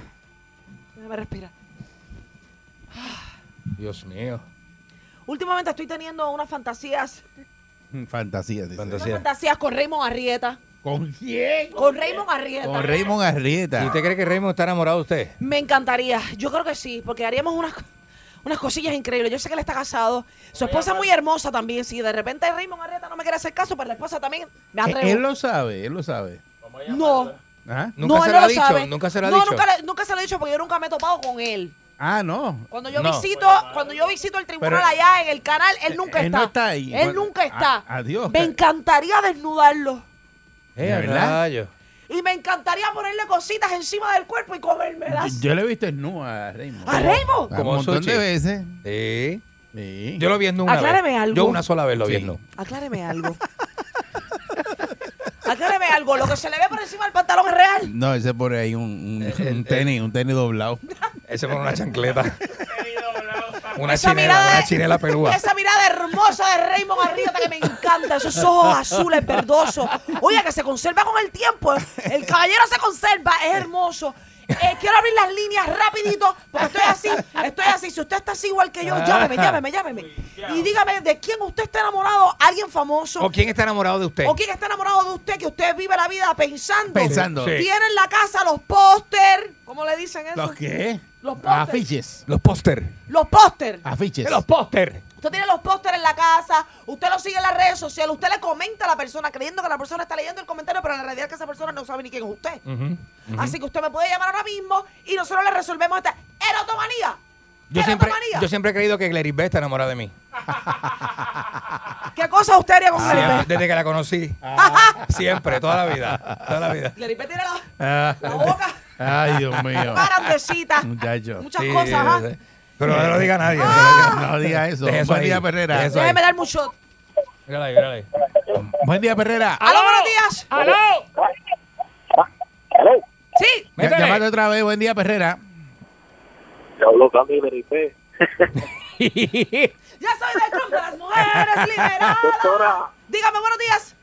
Déjame respirar. Dios mío. Últimamente estoy teniendo unas fantasías, Fantasía. dice. unas Fantasía. fantasías con Raymond Arrieta. ¿Con quién? Con Raymond Arrieta. Con Raymond Arrieta. ¿Y usted cree que Raymond está enamorado de usted? Me encantaría. Yo creo que sí, porque haríamos unas, unas cosillas increíbles. Yo sé que él está casado. Su esposa es muy hermosa también. Si de repente Raymond Arrieta no me quiere hacer caso, pero la esposa también me Eh, atrevo. Él lo sabe, él lo sabe. no. ¿Ah? ¿Nunca no, se él lo ha no dicho? sabe. ¿Nunca se lo ha no, dicho? Nunca, le- nunca se lo he dicho porque yo nunca me he topado con él. Ah, no. Cuando yo No. visito, cuando yo visito el tribunal Pero- allá en el canal, él nunca Él está. no está ahí. Él Bueno, nunca está. a- adiós. Me encantaría desnudarlo. Eh, rayo. Y me encantaría ponerle cositas encima del cuerpo y comérmelas. Yo le he visto en a Raymond. ¿A Raymond? Un Como montón sushi. de veces. Sí. Sí. Yo lo vi en una Acláreme vez. algo. Yo una sola vez lo vi en Acláreme algo. Acláreme algo. Lo que se le ve por encima del pantalón es real. No, él se pone ahí un, un- Eh, un eh, tenis, un tenis doblado. Ese con una chancleta. una Esa chinela, mirada una de- chinela pelúa. Esa mirada hermosa de Raymond Arrieta que me encanta. Esos ojos azules verdosos. Oye, que se conserva con el tiempo. El caballero se conserva. Es hermoso. Eh, quiero abrir las líneas rapidito porque estoy así, estoy así. Si usted está así igual que yo, llámeme, llámeme, llámeme. Y dígame de quién usted está enamorado, alguien famoso. ¿O quién está enamorado de usted? ¿O quién está enamorado de usted que usted vive la vida pensando? Pensando. Sí. Tiene en la casa los póster. ¿Cómo le dicen eso? ¿Los qué? Los póster. Afiches. Los póster. Los póster. Afiches. Los póster. Usted tiene los pósteres en la casa, usted lo sigue en las redes sociales, usted le comenta a la persona creyendo que la persona está leyendo el comentario, pero en la realidad es que esa persona no sabe ni quién es usted. Así que usted me puede llamar ahora mismo y nosotros le resolvemos esta erotomanía. Yo siempre, yo siempre he creído que Gleris B está enamorada de mí. ¿Qué cosa usted haría con Gleripe? desde que la conocí. Siempre, toda la vida. Toda la vida. Tiene la, Ah, la boca ay, Dios mío. grandecita, Muchacho. muchas Sí, cosas, ¿ah? Pero no lo diga nadie. no lo diga. No diga eso. Deje eso Buen ahí. día, Perrera. Deje eso ahí. Déjeme dar mucho. Mírala ahí, mírala ahí. Buen día, Perrera. ¡Aló, buenos días! ¡Aló! Sí, Ya- Métele. Llámate otra vez. Buen día, Perrera. Yo hablo Cami Beripé. ya soy del club de las mujeres liberadas. Doctora, Dígame, buenos días.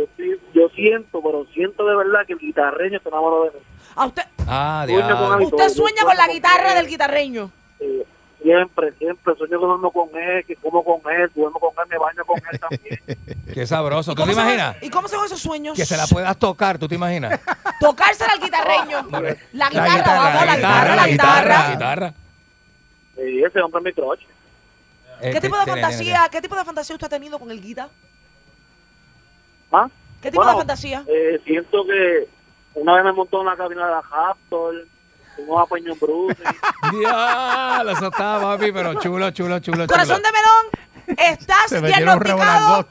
Yo, sí- yo siento, pero siento de verdad que el guitarreño está enamorado de mí. A usted, Ah, Sueño con usted sueña con la guitarra del guitarreño. Eh, siempre, siempre sueño que duermo con él, que como con él, duermo con él, me baño con él también. Qué sabroso. ¿Y ¿Tú te imaginas? ¿Y cómo son esos sueños? Que se la puedas tocar, ¿tú te imaginas? Tocársela al guitarreño. La guitarra, guitarra, vamos, la guitarra, la guitarra. La guitarra. Y ese hombre es mi croche. Eh, ¿Qué tipo de fantasía, qué tipo de fantasía usted ha tenido con el guita? ¿Ah? ¿Qué tipo Bueno, de fantasía? Eh, siento que una vez me montó en la cabina de la Raptor, fuimos a Peño Bruce. Diablo, eso estaba, papi, pero chulo, chulo, chulo, chulo. Corazón de melón, estás diagnosticado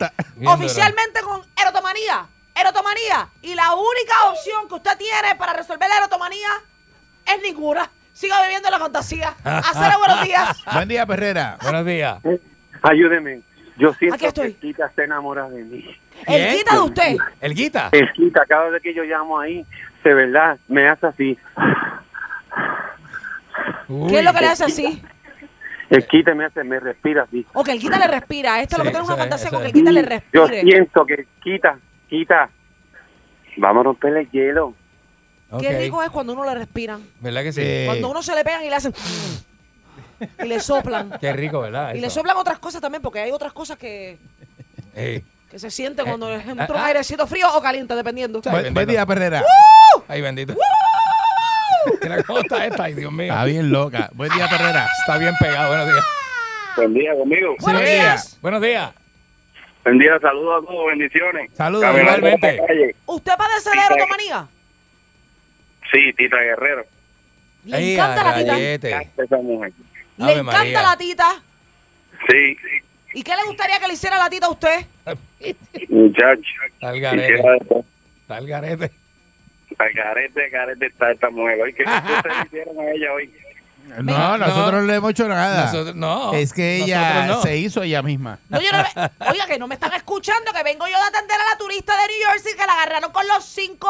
oficialmente con erotomanía. Erotomanía. Y la única opción que usted tiene para resolver la erotomanía es ninguna. Siga viviendo la fantasía. Hacer buenos días. Buen día, Perrera. Buenos días. Ayúdeme. Yo siento Aquí estoy. que Quita se enamora de mí. El guita de usted. ¿El guita? El Quita, cada vez que yo llamo ahí, de verdad, me hace así. Uy. ¿Qué es lo que le hace así? El Quita me hace, me respira así. O que el guita le respira. Esto es lo que tengo una fantasía con que el es. guita le Yo respire. siento que Quita, Quita, vamos a romper el hielo. Qué rico es cuando uno le respiran. ¿Verdad que sí? Sí. Cuando uno se le pegan y le hacen... Y le soplan. Qué rico, ¿verdad? Y le soplan otras cosas también, porque hay otras cosas que. Que se sienten cuando eh, entra un ah, ah. airecito frío o caliente, dependiendo. Buen, día, Perrera. Ay, bendito. Mira cómo está esta, ay, Dios mío. Está bien loca. Buen día, Perrera. Está bien pegado, buenos días. Buen día conmigo. Buenos buen día. días. Buenos días. Buen día, saludos a todos, bendiciones. Saludos, igualmente. ¿Usted padece de erotomanía? Sí, Tita Guerrero. Le encanta la tita. rayete. Esa mujer. Le encanta María. la tita. Sí, ¿Y qué le gustaría que le hiciera la tita a usted? muchacho. Al Quisiera garete. el garete. Al garete, garete está esta mujer. ¿qué le hicieron a ella hoy? No, nosotros no le hemos hecho nada. Nosotros- no. Es que ella no. se hizo ella misma. No, yo no me- oiga, que no me están escuchando, que vengo yo de atender a la turista de New Jersey que la agarraron con los cinco.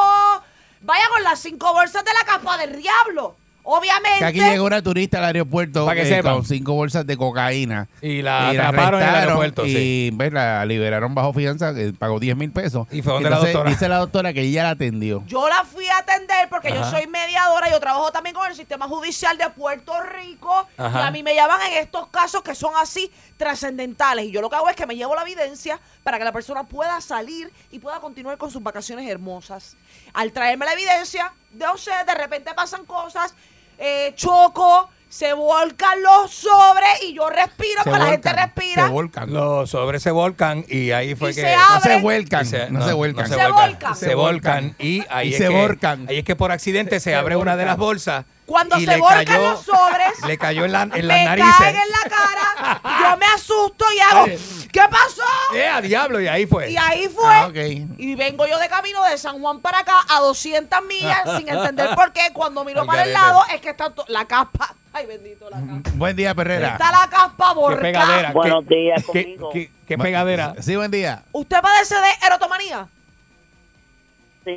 Vaya con las cinco bolsas de la capa del diablo. Obviamente. Que aquí llegó una turista al aeropuerto que eh, sepan. con cinco bolsas de cocaína. Y la y la atraparon en el arrestaron aeropuerto, y sí. ves, la liberaron bajo fianza, que pagó 10 mil pesos. ¿Y fue donde la Entonces, doctora? Dice la doctora que ella la atendió. Yo la fui a atender porque yo Ajá. soy mediadora, yo trabajo también con el sistema judicial de Puerto Rico Ajá. y a mí me llaman en estos casos que son así trascendentales y yo lo que hago es que me llevo la evidencia para que la persona pueda salir y pueda continuar con sus vacaciones hermosas. Al traerme la evidencia, no sé, de repente pasan cosas, eh, choco, se volcan los sobres y yo respiro, Se porque la gente volcan, respira. Se volcan. Los sobres se volcan y ahí fue Y que. se no se vuelcan. Se- no, se vuelcan. Se volcan. Se volcan. Y ahí Y es se que, volcan. Ahí es que por accidente se abre una de las bolsas. Cuando y se volcan cayó- los sobres, Le cayó en, la, en las me narices. caen en la cara, yo me asusto y hago, ¿qué pasó? ¡Eh, a diablo! Y ahí fue. Y ahí fue. Ah, ok. Y vengo yo de camino de San Juan para acá a 200 millas sin entender por qué. Cuando miro Al para el lado es que está la caspa. Ay, bendito la caspa. Buen día, Perrera. Está la caspa ¡Qué borrada. pegadera! Buenos qué- días qué- conmigo. qué- qué pegadera! Sí, buen día. ¿Usted padece de erotomanía?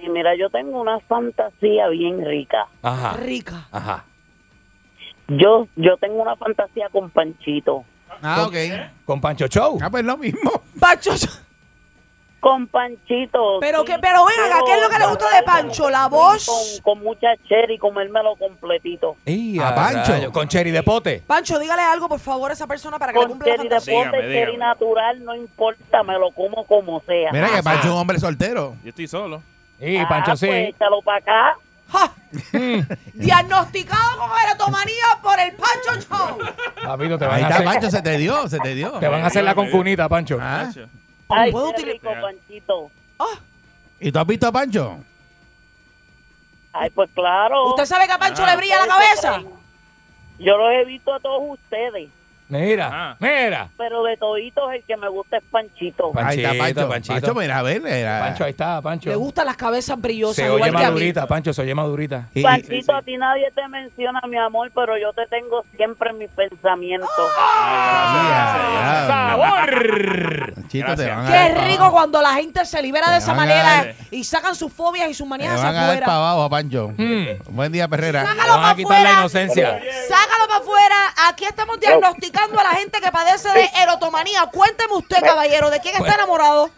Sí, mira, yo tengo una fantasía bien rica. Ajá. Rica. Ajá. Yo yo tengo una fantasía con Panchito. Ah, ok. Con Pancho Show. Ah, pues lo mismo. Pancho. Con Panchito. Pero sí, que, pero venga, acá, ¿qué es lo que le gusta de Pancho? La voz. Con, con mucha cherry, comérmelo completito. Y A Pancho. Con Cherry de pote. Pancho, dígale algo, por favor, a esa persona para que le Con cumpla la cherry de fantasía. pote, cherry natural, no importa, me lo como como sea. Mira que Pancho es un hombre soltero. Yo estoy solo. Y Ah, Pancho sí. Pues échalo para acá. ¡Ja! Diagnosticado con erotomanía por el Pancho Show. Papito, te Ahí a está, hacer, Pancho, se te dio, se te dio. te van a hacer la concunita, Pancho. Ah. Ay, ¿Puedo qué rico, Panchito. Ah, ¿Y tú has visto a Pancho? Ay, pues claro. ¿Usted sabe que a Pancho Ah. le brilla la cabeza? Yo los he visto a todos ustedes, Mira, Ajá. mira. pero de toditos el que me gusta es Panchito. Pa- Ahí está Pancho. Panchito. Pancho, mira, a ver. era- Pancho, ahí está, Pancho. Le gustan las cabezas brillosas, Se oye igual que a mí. madurita, Pancho, se oye madurita. Y- y- Panchito, a ti nadie te menciona, mi amor, pero yo te tengo siempre en mis pensamientos. Ya. ¡Sabor! Panchito, te van a Qué rico cuando la gente se libera de esa a manera y sacan sus fobias y sus manías van hacia a dar para afuera. abajo, Pancho. Mm. Buen día, Perrera. Sácalo para a quitar la afuera. inocencia. Sácalo para afuera. Aquí estamos diagnosticando a la gente que padece de erotomanía. Cuénteme usted, caballero, ¿de quién está enamorado?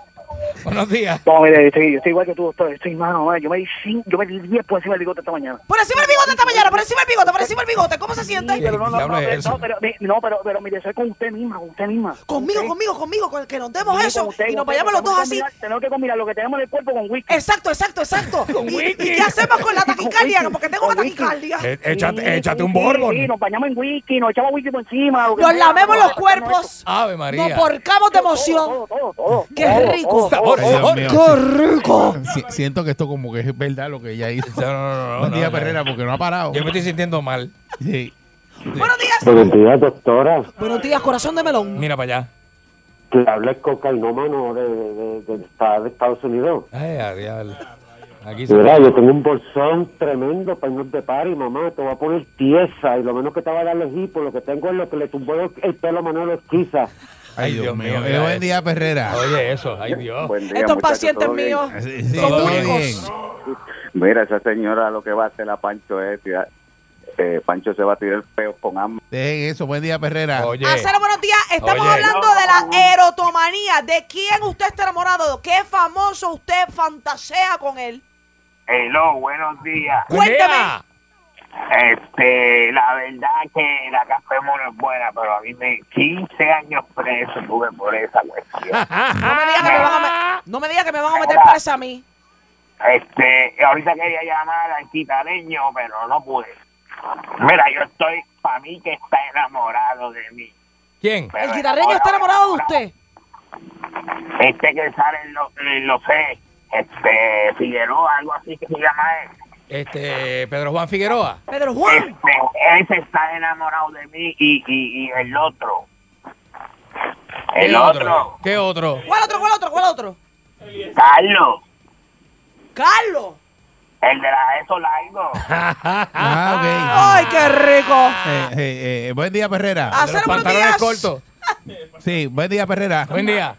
Buenos días. No, mire, yo estoy, estoy igual que tú, doctor. Estoy, mano, yo me di cin- yo me di 10 por encima del bigote esta mañana. Por encima del bigote esta mañana, por encima del bigote, por encima del bigote. ¿Cómo se siente? Pero no, no, no, pero- no, pero, no, pero, pero mi deseo es con usted misma, con usted misma. Conmigo, conmigo, conmigo, con- que nos demos Sí, eso usted, y nos vayamos los dos así. combinar- Tenemos que combinar lo que tenemos en el cuerpo con whisky. Exacto, exacto, exacto. Con ¿Y, whisky. y qué hacemos con la taquicardia? Porque tengo una taquicardia. Eh, échate, Sí, échate sí, un sí, bourbon. Sí, nos bañamos en whisky, nos echamos whisky por encima. lo que Nos lamemos los cuerpos. Ave María. Nos porcamos de emoción. todo, todo, todo, Qué rico. Sabor. Dios sabor. mío, ¡Qué rico! si- siento que esto como que es verdad lo que ella hizo. No, no, no, no, Buen no, día, no. Perrera, porque no ha parado. Yo me estoy sintiendo mal. Sí. Buenos días. Buenos días, doctora. Buenos días, corazón de melón. Mira para allá. Que habla el cocainómano de, de, de, de- de Estados Unidos. Ay, a diablo. Aquí se Mira, yo tengo un bolsón tremendo para irnos de party, mamá. Te voy a poner tiesa y lo menos que te va a dar hipo, lo que tengo es lo que le tumbó el el pelo a Manuel Esquiza. Ay, Dios, Dios mío. buen día, Perrera. Oye, eso. Ay, Dios. Buen día, Estos muchachos, pacientes míos Sí, sí, son todo únicos. bien. Mira, esa señora lo que va a hacer a Pancho es, eh, Pancho se va a tirar el peo con hambre. Dejen eso. Buen día, Perrera. Oye. Hacer buenos días. Estamos Oye. hablando de la erotomanía. ¿De quién usted está enamorado? ¿Qué famoso usted fantasea con él? Hello, buenos días. Buen día. Cuéntame. Este, la verdad que la café mono es buena, pero a mí me 15 años preso tuve por esa cuestión. No me diga que me van a, me- no me diga que me van a meter presa a mí. Este, ahorita quería llamar al quitareño, pero no pude. Mira, yo estoy, para mí que está enamorado de mí. ¿Quién? Pero El guitarreño está enamorado de usted. Este que sale en lo, en lo sé, este, Figueroa, algo así que se llama él. Este, Pedro Juan Figueroa. Pedro Juan. Este, ese está enamorado de mí y, y, y el otro. El ¿Qué otro, ¿Qué otro? ¿Cuál otro? ¿Cuál otro? ¿Cuál otro? Carlos, Carlos. el de la eso largo. Ah, Ay, qué rico. Eh, eh, eh, buen día, Perrera. Los Hacer buenos pantalones días. cortos. Sí, buen día, Perrera. Buen día.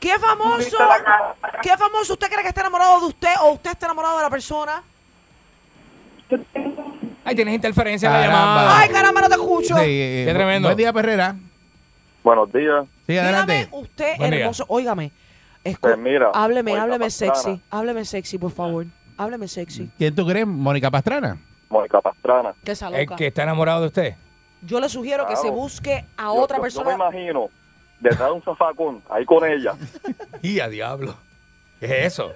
¿Qué famoso? ¿Qué famoso usted cree que está enamorado de usted o usted está enamorado de la persona? Ay, tienes interferencia en la Caramba. llamada. Ay, caramba, no te escucho. Sí, eh, Qué tremendo. Buen día, Perrera. Buenos días. Sí, Dígame adelante. usted, Buen día. hermoso. Óigame. Escu- Pues mira, hábleme, Mónica hábleme Pastrana. sexy. Hábleme sexy, por favor. Hábleme sexy. ¿Quién tú crees? Mónica Pastrana. Mónica Pastrana. Que esa ¿El loca. que está enamorado de usted? Yo le sugiero que Claro. se busque a Yo- otra yo- persona. Yo me imagino detrás de un zafacón, ahí con ella. Y a diablo. ¿Qué es eso?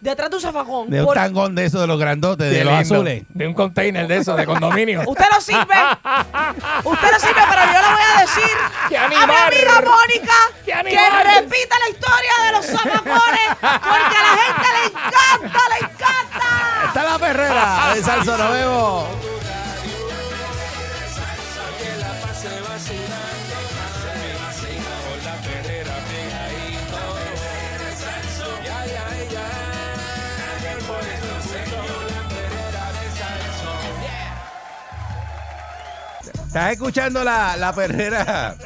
Detrás de un zafacón. De un Por- tangón de esos de los grandotes, de Qué los lindo. azules. De un container de eso, de condominio. Usted no sirve. Usted no sirve, pero yo le voy a decir ¡Qué a mi animal! amiga Mónica ¡Qué que animal! repita la historia de los zafacones porque a la gente le encanta, le encanta. Está la Perrera de Salso Nos Estás escuchando la, la perrera,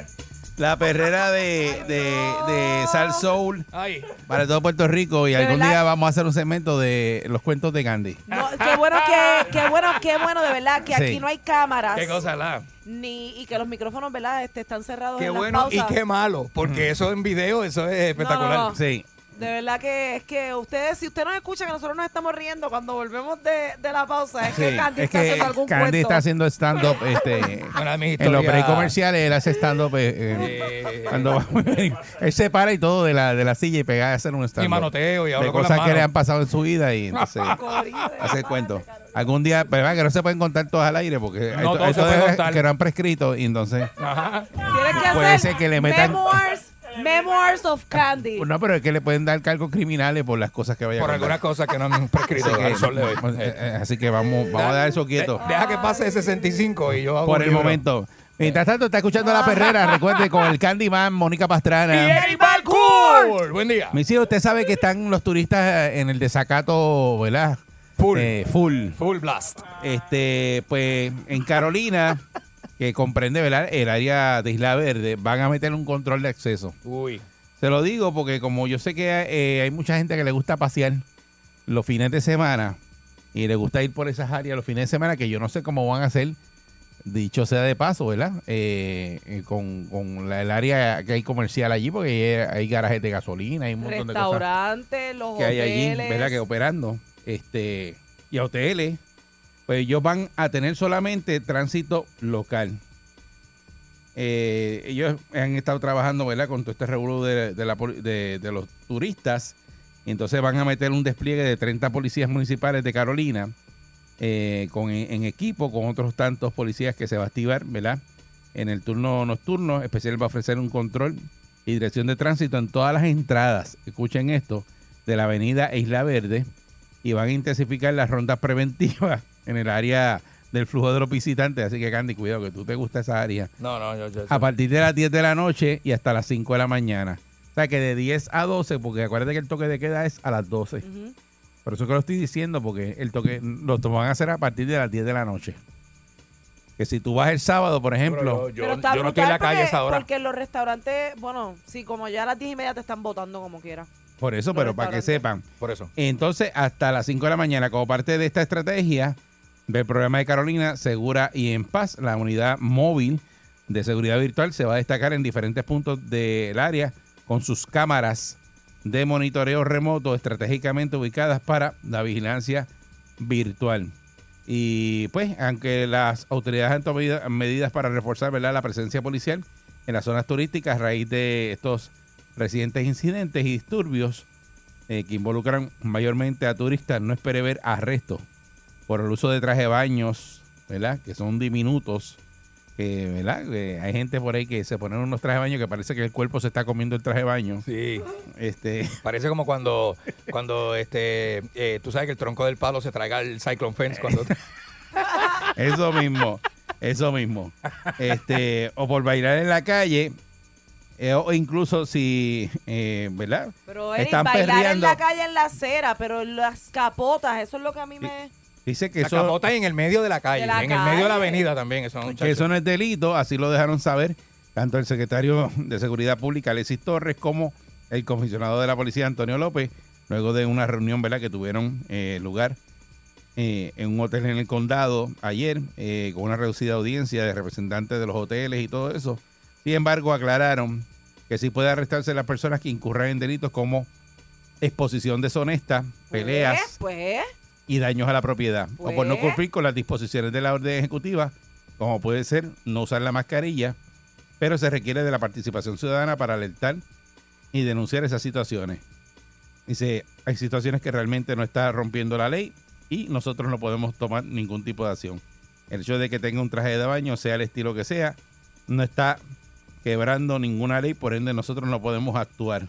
la perrera de, de, de Sal Soul Ay. para todo Puerto Rico y ¿De algún verdad? día vamos a hacer un segmento de los cuentos de Gandhi. No, qué bueno que, qué bueno, qué bueno de verdad que Sí. aquí no hay cámaras Qué cosa la. ni y que los micrófonos, ¿verdad? Este, están cerrados Qué en las bueno y pausas. qué malo. Porque eso en video, eso es espectacular. no, no. Sí. De verdad que es que ustedes, si usted nos escucha que nosotros nos estamos riendo cuando volvemos de, de la pausa, es que Sí, Candy es está que haciendo algún Candy cuento. está haciendo stand-up este, en los historias- breaks comerciales. Él hace stand-up eh, eh, cuando va- él se para y todo de la, de la silla y pega a hacer un stand-up. Y manoteo y de cosas que le han pasado en su vida y entonces hace cuento. Algún día, pero verdad que no se pueden contar todas al aire porque hay, No, hay se puede todas contar. que no han prescrito y entonces Ajá. Que Puede hacer ser que le metan- memoirs, memoirs of Candy. no, pero es que le pueden dar cargos criminales por las cosas que vaya Por a algunas contar. cosas que no han prescrito Así que, al sol de hoy. eh, eh, así que vamos, vamos a dar eso quieto. De- deja que pase ese 65 y yo hago por el libro. momento. Mientras tanto, está escuchando la perrera. Recuerde con el Candyman, Mónica Y Pastrana. Eric Balcourt. Buen día. Mis hijos, usted sabe que están los turistas eh, en el desacato, ¿verdad? Full. Eh, full. Full blast. Este, pues en Carolina, que comprende, ¿verdad? El área de Isla Verde, van a meter un control de acceso. Uy. Se lo digo porque como yo sé que eh, hay mucha gente que le gusta pasear los fines de semana y le gusta ir por esas áreas los fines de semana, que yo no sé cómo van a hacer dicho sea de paso, ¿verdad? Eh, eh, con, con la- el área que hay comercial allí, porque hay, hay garajes de gasolina, hay un montón de cosas Restaurantes, los que hay allí. ¿verdad? Que operando. Este, y a hoteles, pues ellos van a tener solamente tránsito local. Eh, ellos han estado trabajando, ¿verdad? Con todo este revuelo de, los turistas. Entonces van a meter un despliegue de 30 policías municipales de Carolina eh, con, en equipo con otros tantos policías que se va a activar, ¿verdad? En el turno nocturno, especial va a ofrecer un control y dirección de tránsito en todas las entradas, escuchen esto, de la avenida Isla Verde y van a intensificar las rondas preventivas en el área del flujo de los visitantes. Así que, Candy, cuidado que tú te gusta esa área. No, no, yo, yo- A partir de las 10 de la noche y hasta las 5 de la mañana. O sea que de 10 a 12, porque acuérdate que el toque de queda es a las 12. Por eso que lo estoy diciendo, porque el toque lo van a hacer a partir de las 10 de la noche. Que si tú vas el sábado, por ejemplo, Pero está brutal porque, Porque los restaurantes, bueno, sí, como ya a las 10 y media te están votando como quiera. Por eso, pero para que sepan. Por eso. Entonces, hasta las 5 de la mañana, como parte de esta estrategia del programa de Carolina Segura y en Paz, la unidad móvil de seguridad virtual se va a destacar en diferentes puntos del área con sus cámaras de monitoreo remoto estratégicamente ubicadas para la vigilancia virtual. Y pues, aunque las autoridades han tomado medida- medidas para reforzar la presencia policial en las zonas turísticas a raíz de estos recientes incidentes y disturbios eh, que involucran mayormente a turistas, no espere ver arrestos por el uso de traje de baños, ¿verdad? Que son diminutos, que, ¿verdad? Hay gente por ahí que se ponen unos trajes de baño que parece que el cuerpo se está comiendo el traje de baño. Sí. Este, Parece como cuando, cuando este, eh, tú sabes que el tronco del palo se traiga el Cyclone Fence cuando... eso mismo, eso mismo. Este, o por bailar en la calle, eh, o incluso si, eh, ¿verdad? Pero Eric, Están bailar en la calle en la acera, pero las capotas, eso es lo que a mí me... Dice que La eso, capota en el medio de la calle, De la en el medio de la avenida también. Eso, que eso no es delito, así lo dejaron saber tanto el secretario de Seguridad Pública, Alexis Torres, como el comisionado de la policía, Antonio López, luego de una reunión ¿verdad? que tuvieron eh, lugar eh, en un hotel en el condado ayer, eh, con una reducida audiencia de representantes de los hoteles y todo eso. Sin embargo, aclararon que sí puede arrestarse las personas que incurran en delitos como exposición deshonesta, peleas Pues, y daños a la propiedad. O por no Pues. cumplir con las disposiciones de la orden ejecutiva, como puede ser no usar la mascarilla, pero se requiere de la participación ciudadana para alertar y denunciar esas situaciones. Dice, hay situaciones que realmente no está rompiendo la ley y nosotros no podemos tomar ningún tipo de acción. El hecho de que tenga un traje de baño, sea el estilo que sea, no está quebrando ninguna ley, por ende nosotros no podemos actuar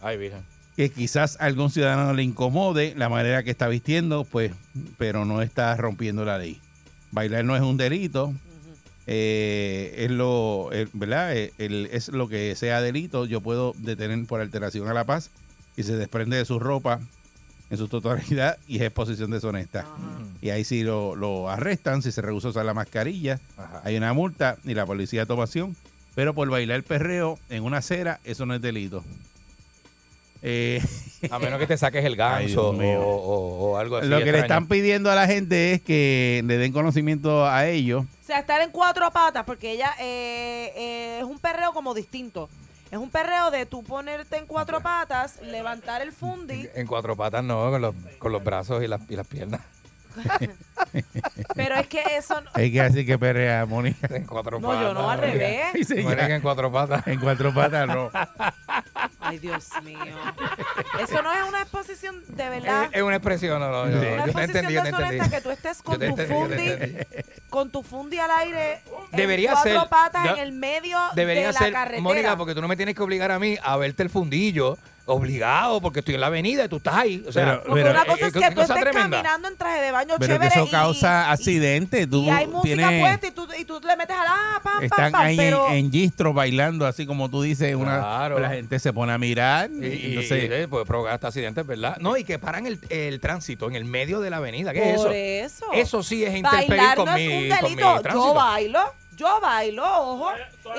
Ay, virgen. Que quizás a algún ciudadano le incomode la manera que está vistiendo, pues, pero no está rompiendo la ley. Bailar no es un delito, eh, es lo, el- ¿verdad? Eh, el- es lo que sea delito. Yo puedo detener por alteración a la paz y se desprende de su ropa en su totalidad y es exposición deshonesta. Y ahí sí lo, lo arrestan si se rehúsa a usar la mascarilla. Hay una multa y la policía toma acción. Pero por bailar perreo en una acera, eso no es delito. Eh, A menos que te saques el ganso o, o- o algo así. Lo que le están pidiendo a la gente es que le den conocimiento a ellos. o sea, estar en cuatro patas, porque ella eh, eh, es un perreo como distinto. Es un perreo de tú ponerte en cuatro patas, levantar el fundi, En cuatro patas no, con los, con los brazos y las, y las piernas. pero es que eso no... Hay que decir que perrea, Mónica. En cuatro No, yo no, al revés. Mónica en cuatro patas. En cuatro patas no. Ay, Dios mío. Eso no es una exposición de verdad. Es, es una expresión, no, no, yo, una yo te exposición entendí, yo te deshonesta entendí. que tú estés con tu fundi, con tu fundi al aire, Debería en cuatro ser- patas yo- en el medio Debería de la ser, carretera. Mónica, porque tú no me tienes que obligar a mí a verte el fundillo, obligado, porque estoy en la avenida y tú estás ahí. O sea, Pero- pero- una eh, cosa eh, es qué que tú estés tremenda. caminando en traje de baño Pero que chévere eso y- causa accidentes. Tú y hay música tienes- puesta y tú, y tú le metes a la ah, pam, pam, Están pam, ahí pero en, en gistro bailando, así como tú dices, una, Claro. la gente se pone a mirar. Y, y- entonces, y, eh, puede provocar hasta accidentes, ¿verdad? No, y que paran el, el tránsito en el medio de la avenida. ¿Qué por es eso? eso. Eso sí es interferir Bailar con no mi, es un con mi delito. Yo tránsito. bailo, yo bailo, ojo.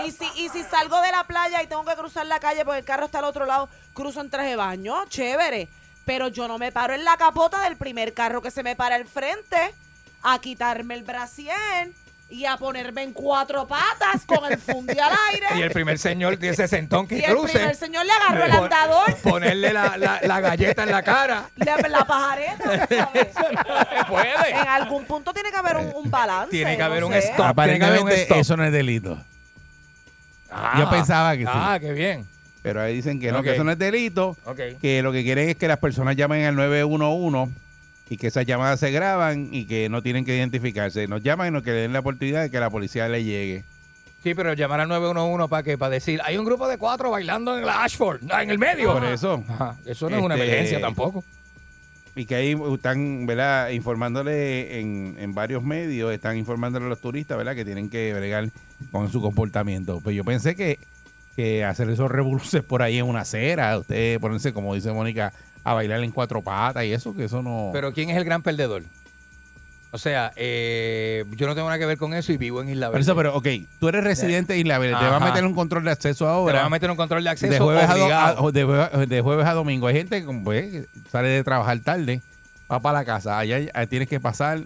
Y si, y si salgo de la playa y tengo que cruzar la calle porque el carro está al otro lado, cruzo en traje de baño, chévere. Pero yo no me paro en la capota del primer carro que se me para al frente a quitarme el brasier y a ponerme en cuatro patas con el fundi al aire. Y el primer señor de ese sentón que Y el cruce. primer señor le agarró el andador, Ponerle la, la- la galleta en la cara. le- la pajareta. ¿sabes? puede. En algún punto tiene que haber un, un balance. Tiene que haber no un sé. stop. Tiene que haber un Aparentemente stop. eso no es delito. Ah, Yo pensaba que sí. Ah, qué bien. Pero ahí dicen que no, que eso no es delito. Que lo que quieren es que las personas llamen al 911 y que esas llamadas se graban y que no tienen que identificarse. Nos llaman y nos que le den la oportunidad de que la policía le llegue. Sí, pero llamar al 911 para que para decir, hay un grupo de cuatro bailando en la Ashford, en el medio. Por eso. Ajá, Eso no es una Este, emergencia tampoco. Y que ahí están, ¿verdad? Informándole en, en varios medios, están informándole a los turistas, ¿verdad? Que tienen que bregar con su comportamiento. Pues yo pensé que, que hacer esos revoluciones por ahí en una acera, usted ponerse, como dice Mónica, a bailar en cuatro patas y eso, que eso no... Pero ¿quién es el gran perdedor? O sea, eh, yo no tengo nada que ver con eso y vivo en Isla Verde. eso, pero ok, tú eres residente de Isla Verde, te va a meter un control de acceso Te ahora. van a meter un control de acceso de jueves, a, a- de, jue- de jueves a domingo. Hay gente que pues, sale de trabajar tarde, va para la casa. Allá allá tienes que pasar,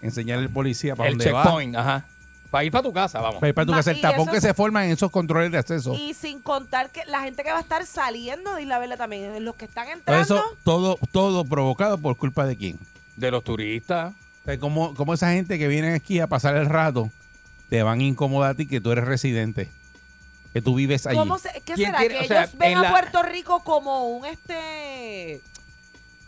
enseñarle al policía para el dónde va. checkpoint, ajá. Para ir para tu casa, vamos. Para ir para tu Ma- casa. El tapón eso que se forma en esos controles de acceso. Y sin contar que la gente que va a estar saliendo de Isla Verde también, los que están entrando. eso, todo, todo provocado por culpa de quién. De los turistas. O sea, como, como esa gente que viene aquí a pasar el rato, te van a incomodar a ti que tú eres residente, que tú vives allí. ¿Cómo se- ¿Qué ¿Quién será? que o sea, ellos ven en a la- Puerto Rico como un este.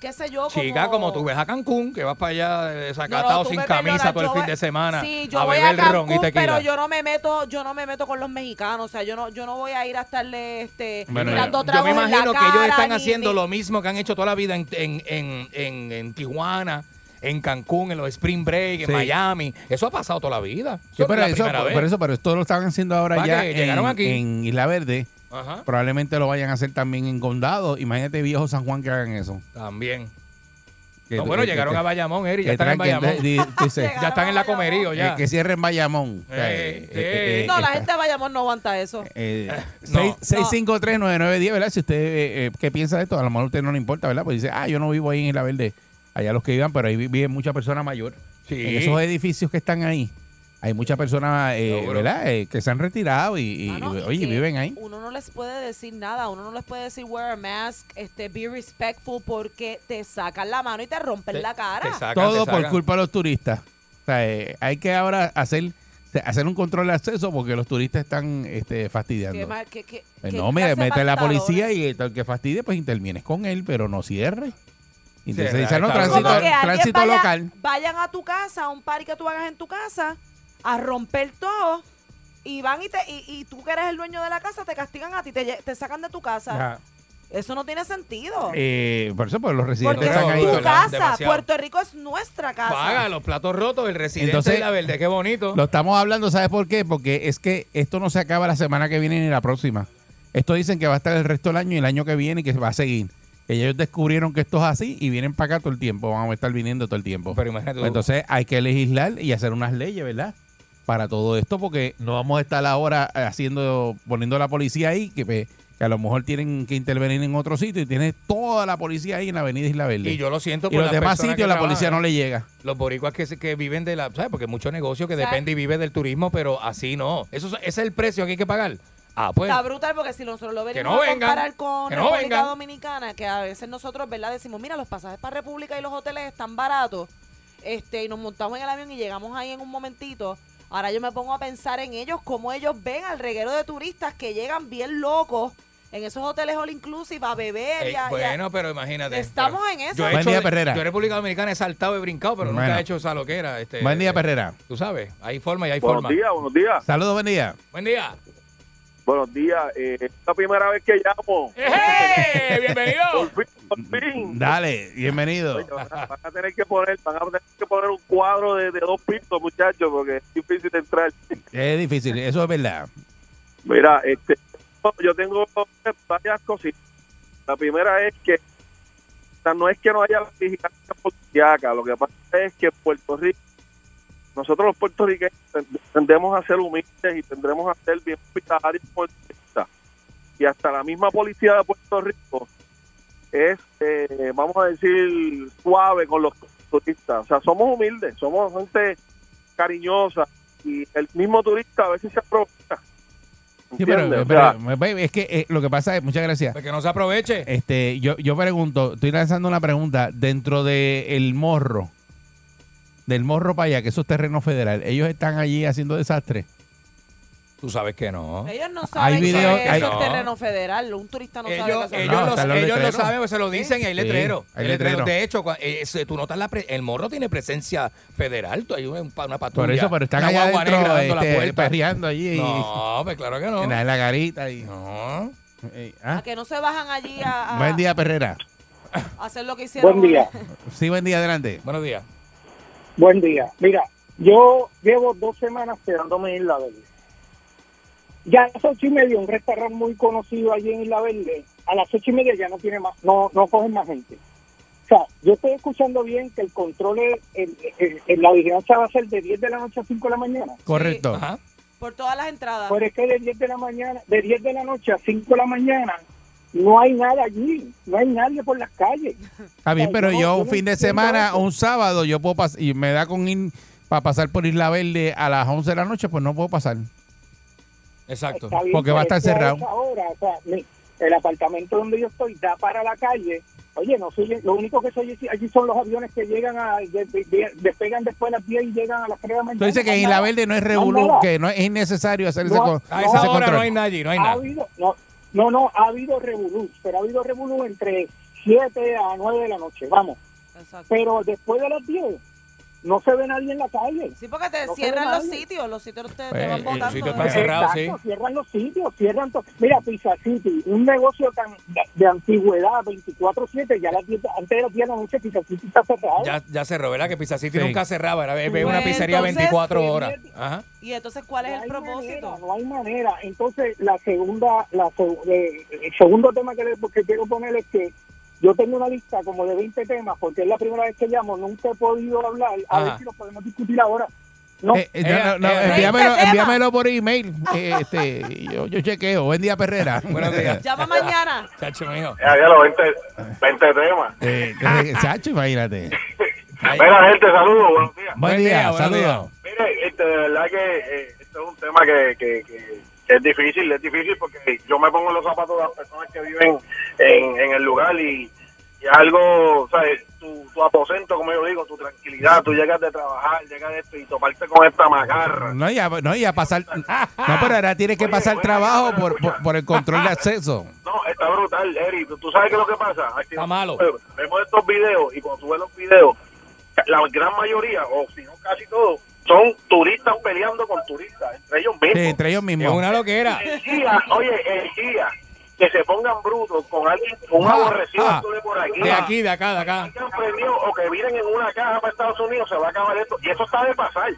Qué sé yo, como. Chica, como tú ves a Cancún, que vas para allá No, no, desacatado tú sin camisa todo el fin de semana Sí, yo a voy beber a ron y Cancún, tequila. pero yo no me meto, yo no me meto con los mexicanos, o sea, yo no, yo no voy a ir a estarle este Bueno, tirando Yo me imagino que ellos cara, están ni- haciendo ni- lo mismo que han hecho toda la vida en, en, en, en, en Tijuana, en Cancún, en los Spring Break, en Sí. Miami. Eso ha pasado toda la vida. Sí, Eso no pero es la eso, por, por eso, pero esto lo estaban haciendo ahora Va ya llegaron en, aquí. en Isla Verde. Ajá. Probablemente lo vayan a hacer también en Condado. Imagínate viejo San Juan que hagan eso. También. Que- No, bueno, que- llegaron que- a Bayamón, Eri, ya están en Bayamón. di- dice, ya están en la comerío, ya. Que, que cierren Bayamón. Eh, eh, eh, No, eh, la gente de Bayamón no aguanta eso. Eh, No. seis- 6539910, ¿verdad? Si usted, eh, eh, ¿qué piensa de esto? A lo mejor a usted no le importa, ¿verdad? Pues dice, ah, yo no vivo ahí en Isla Verde. Allá los que vivan, pero ahí vi- viven muchas personas mayores. Sí. En esos edificios que están ahí, hay muchas personas, eh. ¿verdad? Eh, que se han retirado y, y, Mano, y oye, viven ahí. Uno no les puede decir nada, uno no les puede decir wear a mask, este, be respectful, porque te sacan la mano y te rompen Te- la cara. te sacan, Todo te por culpa de los turistas. O sea, eh, hay que ahora hacer hacer un control de acceso porque los turistas están este, fastidiando. Qué mal- qué- qué- qué no, de mete a la policía y el que fastidie, pues intervienes con él, pero no cierre. Entonces Sí, dice, no, está tránsito, vaya- local. Vayan a tu casa, a un party que tú hagas en tu casa, a romper todo, y van y, te, y, y tú que eres el dueño de la casa, te castigan a ti, te, te sacan de tu casa. Ajá. Eso no tiene sentido. Eh, por eso, pues los residentes porque están es ahí. tu casa. Demasiado. Puerto Rico es nuestra casa. Paga los platos rotos, el residente Entonces, de la verde, qué bonito. Lo estamos hablando, ¿sabes por qué? Porque es que esto no se acaba la semana que viene ni la próxima. Esto dicen que va a estar el resto del año y el año que viene y que va a seguir. Ellos descubrieron que esto es así y vienen para acá todo el tiempo. Van a estar viniendo todo el tiempo. Pero imagínate entonces hay que legislar y hacer unas leyes, ¿verdad? Para todo esto, porque no vamos a estar ahora haciendo, poniendo la policía ahí, que, pues, que a lo mejor tienen que intervenir en otro sitio y tiene toda la policía ahí en la avenida Isla Verde. Y yo lo siento Y por los las demás sitios la policía no le llega. Los boricuas que, se- que viven de la... ¿Sabes? Porque hay mucho negocio que ¿Sabes? depende y vive del turismo, pero así no. Eso, es- ese es el precio que hay que pagar. Ah, pues... Está brutal porque si nosotros lo venimos no a vengan, comparar con que no República vengan. Dominicana, que a veces nosotros, ¿verdad? Decimos, mira, los pasajes para República y los hoteles están baratos, este, y nos montamos en el avión y llegamos ahí en un momentito. Ahora yo me pongo a pensar en ellos, cómo ellos ven al reguero de turistas que llegan bien locos en esos hoteles all inclusive a beber Ey, y a- y a- bueno, pero imagínate. Estamos pero en eso. Yo, he Buen hecho día, Perrera. yo en República Dominicana he saltado, he brincado, pero nunca Bueno. he hecho esa loquera. Este, Buen día, eh, Perrera. Tú sabes, hay forma y hay Buenos forma. días, buenos días. Saludos, buen día. Buen día. Buenos días. Eh, es la primera vez que llamo. ¡Ejé! ¡Bienvenido! Por fin, por fin. Dale, bienvenido. Oye, van, a, van a tener que poner, van a tener que poner un cuadro de, de dos pisos, muchachos, porque es difícil de entrar. Es difícil, eso es verdad. Mira, este, yo tengo varias cositas. La primera es que o sea, no es que no haya la vigilancia policíaca, lo que pasa es que en Puerto Rico, nosotros los puertorriqueños tend- tendemos a ser humildes y tendremos a ser bien hospitalarios. Y hasta la misma policía de Puerto Rico es, eh, vamos a decir, suave con los turistas. O sea, somos humildes, somos gente cariñosa y el mismo turista a veces se aprovecha. Sí, pero, es que eh, lo que pasa es, muchas gracias. Pues que no se aproveche. Este, yo, yo pregunto, estoy lanzando una pregunta. Dentro del el morro, del morro para allá, que eso es terreno federal, ellos están allí haciendo desastre. Tú sabes que no. Ellos no saben Hay video- que hay- eso es no. terreno federal. Un turista no sabe Ellos, que eso es ellos, No, los ellos lo letreros. saben, pues se lo dicen y hay Sí, letreros. hay letreros. De hecho, eh, tú notas la pre- el morro tiene presencia federal. Tú hay una, una patrulla. Por eso, pero están allá adentro este, puerta. perreando allí. y- No, pues claro que no. en la, en la garita. Y, No. eh, A ¿ah? que no se bajan allí a, a- Buen día, Perrera. a hacer lo que hicieron. Buen día. Sí, buen día, adelante. Buenos días. Buen día. Mira, yo llevo dos semanas quedándome en Isla Verde. Ya a las ocho y media, un restaurante muy conocido allí en Isla Verde, a las ocho y media ya no tiene más, no, no cogen más gente. O sea, yo estoy escuchando bien que el control, es, el- el- el- la vigilancia va a ser de 10 de la noche a 5 de la mañana. Correcto. Ajá. Por todas las entradas. Pero es que de 10 de la mañana, de 10 de la noche a 5 de la mañana, no hay nada allí, no hay nadie por las calles. Está bien, pero yo yo un fin de semana o un sábado, yo puedo pasar, y me da con ir para pasar por Isla Verde a las 11 de la noche, pues no puedo pasar. Exacto. Bien, Porque va a pero estar cerrado. esa hora, o sea, mi- el apartamento donde yo estoy da para la calle. Oye, no soy, lo único que soy allí son los aviones que llegan a, de- de- de- despegan después las 10 y llegan a las 3 de la mañana. Tú dices que en Isla. Verde no es nada. que no es innecesario hacer ese, No, con- A ese esa hora control. no hay nadie, no hay Ha nada. habido, no, no, no, ha habido revolú, pero ha habido revolú entre 7 a 9 de la noche, vamos. Exacto. Pero después de las 10 no se ve nadie en la calle. Sí, porque te No cierran los sitios. Los sitios te, te Pues, van el botando. sitio está cerrado, Exacto, sí. cierran los sitios, cierran todo. Mira, Pizza City, un negocio tan de, de antigüedad, 24-7, ya 10 antes de las 10 de la noche Pizza City está cerrado. Ya, ya cerró, ¿verdad? Que Pizza City Sí. nunca cerraba. Era Pues, una pizzería entonces, 24 sí, horas. Ajá. Y entonces, ¿cuál es No el hay propósito? manera, no hay manera. Entonces, la segunda, la eh, el segundo tema que, le, que quiero poner es que yo tengo una lista como de 20 temas, porque es la primera vez que llamo, nunca he podido hablar, a Ajá. ver si lo podemos discutir ahora. No, Eh, eh, no, Ella- no, no, ella- envíamelo, envíamelo por email. eh, este, yo, yo chequeo. Buen día, Perrera. Buenos días. Llama mañana. Chacho mío. Ya, ya los 20, 20 temas. Sacho, imagínate. Mira, gente, saludos, buenos días. Buen, Buen día, saludos. Mire, este, de verdad que eh, esto es un tema que, que- que es difícil, es difícil porque yo me pongo en los zapatos de las personas que viven en, en el lugar y, y algo, ¿sabes? Tu, tu aposento, como yo digo, tu tranquilidad, tú llegas de trabajar, llegas de esto y toparte con esta magarra. No, ya, no, ya pasar. No, pero ahora tienes que Oye, pasar bueno, trabajo por, por, por el control de acceso. No, está brutal, Eri. ¿Tú, tú sabes qué es lo que pasa? Aquí Está malo. Vemos estos videos y cuando tú ves los videos, la gran mayoría, o si no casi todos, son turistas peleando con turistas, entre ellos Sí, mismos. entre ellos Es mismos. una loquera. El día, oye, el día que se pongan brutos con alguien, con un Ah, aborrecido ah. de por aquí, De aquí, de acá, de acá. que han prendido o que vienen en una caja para Estados Unidos, se va a acabar esto. Y eso está de pasar.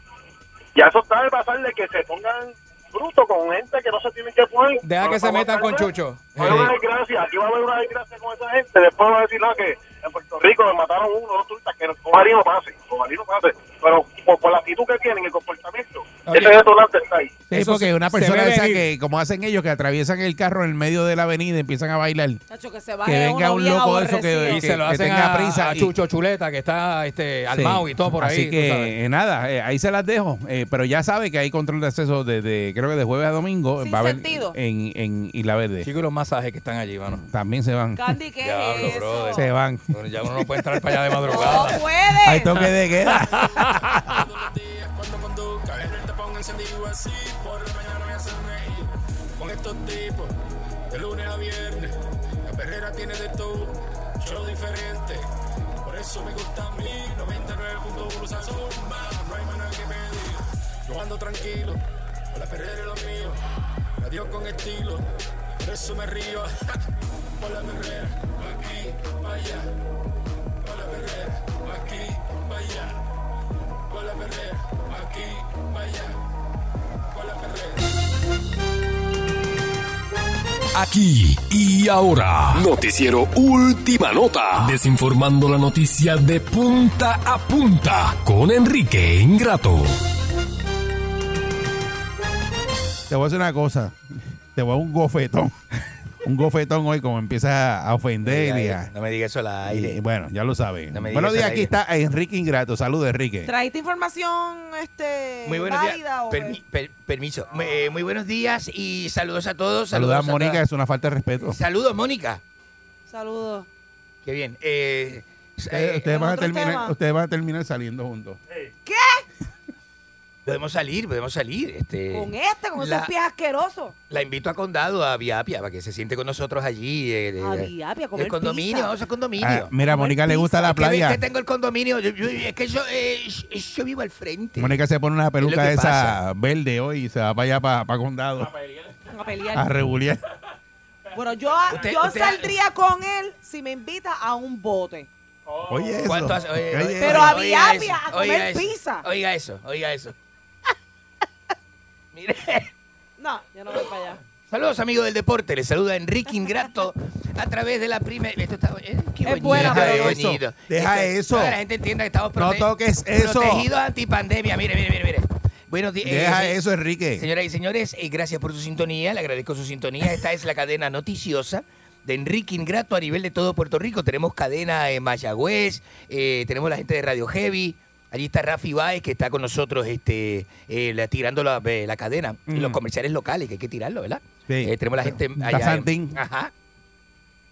Ya eso está de pasar de que se pongan brutos con gente que no se tienen que poner. Deja que se metan con Chucho. Va a haber una desgracia, aquí va a haber una desgracia con esa gente. Después va a decir no, que en Puerto Rico le mataron uno, dos turistas, que ojalá y no pase, ojalá y no pase. Pero por, por la actitud que tienen, el comportamiento, Oye. ese detonante está ahí. Sí, Eso porque se- una se persona ve esa venir. que, como hacen ellos, que atraviesan el carro en el medio de la avenida y empiezan a bailar. Chacho, que se Que baje venga uno un bien loco de eso aborrecido. que- Y se lo que hacen tenga a, prisa a y- Chucho Chuleta, que está este, Sí. armado y todo por ahí. Así tú sabes. que eh, nada, eh, ahí se las dejo. eh, pero ya sabe que hay control de acceso desde, creo que de jueves a domingo. Sin va a haber sentido. en, en Isla Verde. Chicos, y los masajes que están allí, mano. También se van. Candy, ¿qué Diablo, es eso? Se van. Bueno, ya uno no puede entrar para allá de No madrugada. puede. Hay toque de queda. Encendido así, por la mañana a hacerme reír con estos tipos, de lunes a viernes. La perrera tiene de todo, show diferente. Por eso me gusta a mí, 99.1 sazón, más, no hay nada que pedir. Yo ando tranquilo, con la perrera es lo mío, radio con estilo, por eso me río. por la perrera, pa' aquí, pa' allá, por la perrera, pa' aquí, pa' allá. Con la aquí, pa' allá. Con la perrera. Aquí y ahora, noticiero Última Nota, desinformando la noticia de punta a punta con Enrique Ingrato. Te voy a decir una cosa. Te voy a dar un gofetón. Un gofetón hoy como empieza a ofender. y a- No me digas eso al y- aire. bueno, ya lo saben. No me digas Buenos días, aquí está Enrique Ingrato. Saludos, Enrique. ¿Trajiste información este, Muy buenos días. válida o Permi- per- permiso. Eh, muy buenos días y saludos a todos. Saludos a Mónica, es una falta de respeto. Saludos, Mónica. Saludos. Qué bien. Eh, Ustedes, eh, ustedes van a terminar, ustedes van a terminar saliendo juntos. ¿Qué? Podemos salir, podemos salir. Este, Con este, con la- esos pies asquerosos. La invito a Condado, a Viapia, para que se siente con nosotros allí. eh, A Viapia, comer El condominio, pizza. vamos al condominio. Ah, mira, a Mónica le gusta la Es que playa. tengo el condominio. yo- yo- es que yo, eh, yo- vivo al frente. Mónica se pone una peluca esa pasa. verde hoy y se va para allá, para, para Condado, A pelear. a regular. Bueno, yo, Usted- yo usted- saldría con él si me invita a un bote. Oye, eso. Oye, Oye, oye, Pero oiga a Viapia, a comer oiga eso, pizza. Oiga eso, oiga eso. Mire. No, yo no voy para allá. Saludos amigos del deporte, les saluda Enrique Ingrato a través de la primera... Esto está eh, qué Es buena, bonito. Deja Esto- eso. para que la gente entienda que estamos No prote- toques eso. protegidos antipandemia. Mire, mire, mire, mire. Buenos días. Deja eh, eso, Enrique. Señoras y señores, eh, gracias por su sintonía, le agradezco su sintonía. Esta es la cadena noticiosa de Enrique Ingrato a nivel de todo Puerto Rico. Tenemos cadena en Mayagüez, eh, tenemos la gente de Radio Heavy. Allí está Rafi Baez, que está con nosotros este, eh, la- tirando la, eh, la cadena. Y Mm. los comerciales locales, que hay que tirarlo, ¿verdad? Sí. Eh, tenemos la gente allá. Santín. ajá.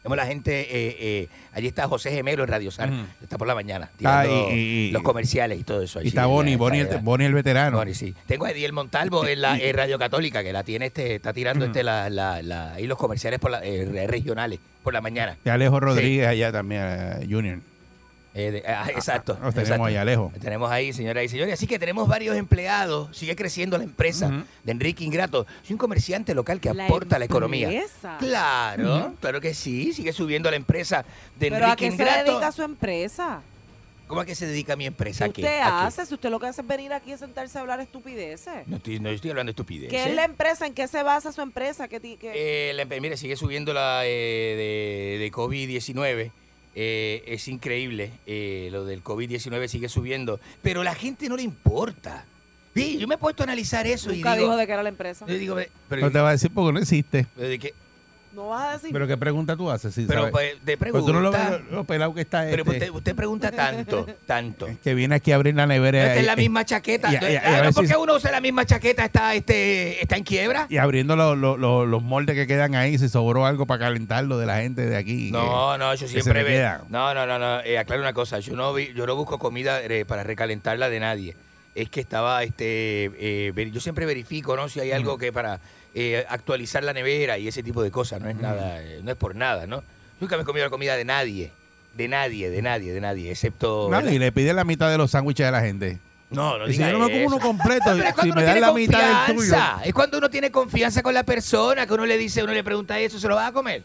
Tenemos la gente, eh, eh, allí está José Gemelo en Radio Sar, está por la mañana, Ah, y- y- los comerciales y todo eso. Y está está- Boni, el, el veterano. Boni, sí. Tengo a Ediel Montalvo en la en Radio Católica, que la tiene este, está tirando este la, la, la- ahí los comerciales por la, eh, regionales por la mañana. Y Alejo Rodríguez allá también, Junior. Eh, de- ah, exacto. Los tenemos exacto. ahí, Alejo. Tenemos ahí, señoras y señores. Así que tenemos varios empleados. Sigue creciendo la empresa de Enrique Ingrato. Soy un comerciante local que La aporta a la economía. Claro, claro que sí. Sigue subiendo la empresa de Pero ¿a Enrique qué se Ingrato. dedica su empresa? ¿Cómo a qué se dedica mi empresa? ¿Qué ¿A usted ¿A qué? hace? Si usted lo que hace es venir aquí a sentarse a hablar estupideces. No estoy, no estoy hablando de estupidez. ¿Qué es la empresa? ¿En qué se basa su empresa? ¿Qué ti- qué- Eh, la mire, sigue subiendo la eh, de, de COVID-19. Eh, es increíble. eh, lo del COVID-19 sigue subiendo. Pero la gente no le importa. Sí, yo me he puesto a analizar eso Nunca y digo. dijo de qué era la empresa. yo digo, pero, No te va a decir porque no existe. pero de qué- No vas a decir. Pero qué pregunta tú haces, sí, pero sabes? pues, te Pues pregunta. tú no lo ves lo pelado que está pero este, usted, usted pregunta tanto, tanto. que viene aquí a abrir la nevera Esta es la misma chaqueta. y- y- Ah, ver ¿Por si- qué uno usa la misma chaqueta? ¿Está, este, está en quiebra? y abriendo los- los- moldes que quedan ahí, si sobró algo para calentarlo de la gente de aquí. No, no, yo siempre le ve. queda. No, no, no, no. eh, aclaro una cosa. Yo no vi- yo no busco comida eh, para recalentarla de nadie. Es que estaba, este, eh, ver- yo siempre verifico, ¿no? Si hay algo que para eh, actualizar la nevera y ese tipo de cosas. No es nada, eh, no es por nada, ¿no? Nunca me he comido la comida de nadie, de nadie, de nadie, de nadie, excepto. Y le pide la mitad de los sándwiches de la gente. No, no si yo no me como eso. uno completo, Pero es si cuando me uno dan tiene la mitad del tuyo. confianza. Es cuando uno tiene confianza con la persona, que uno le dice, uno le pregunta eso, ¿se lo vas a comer?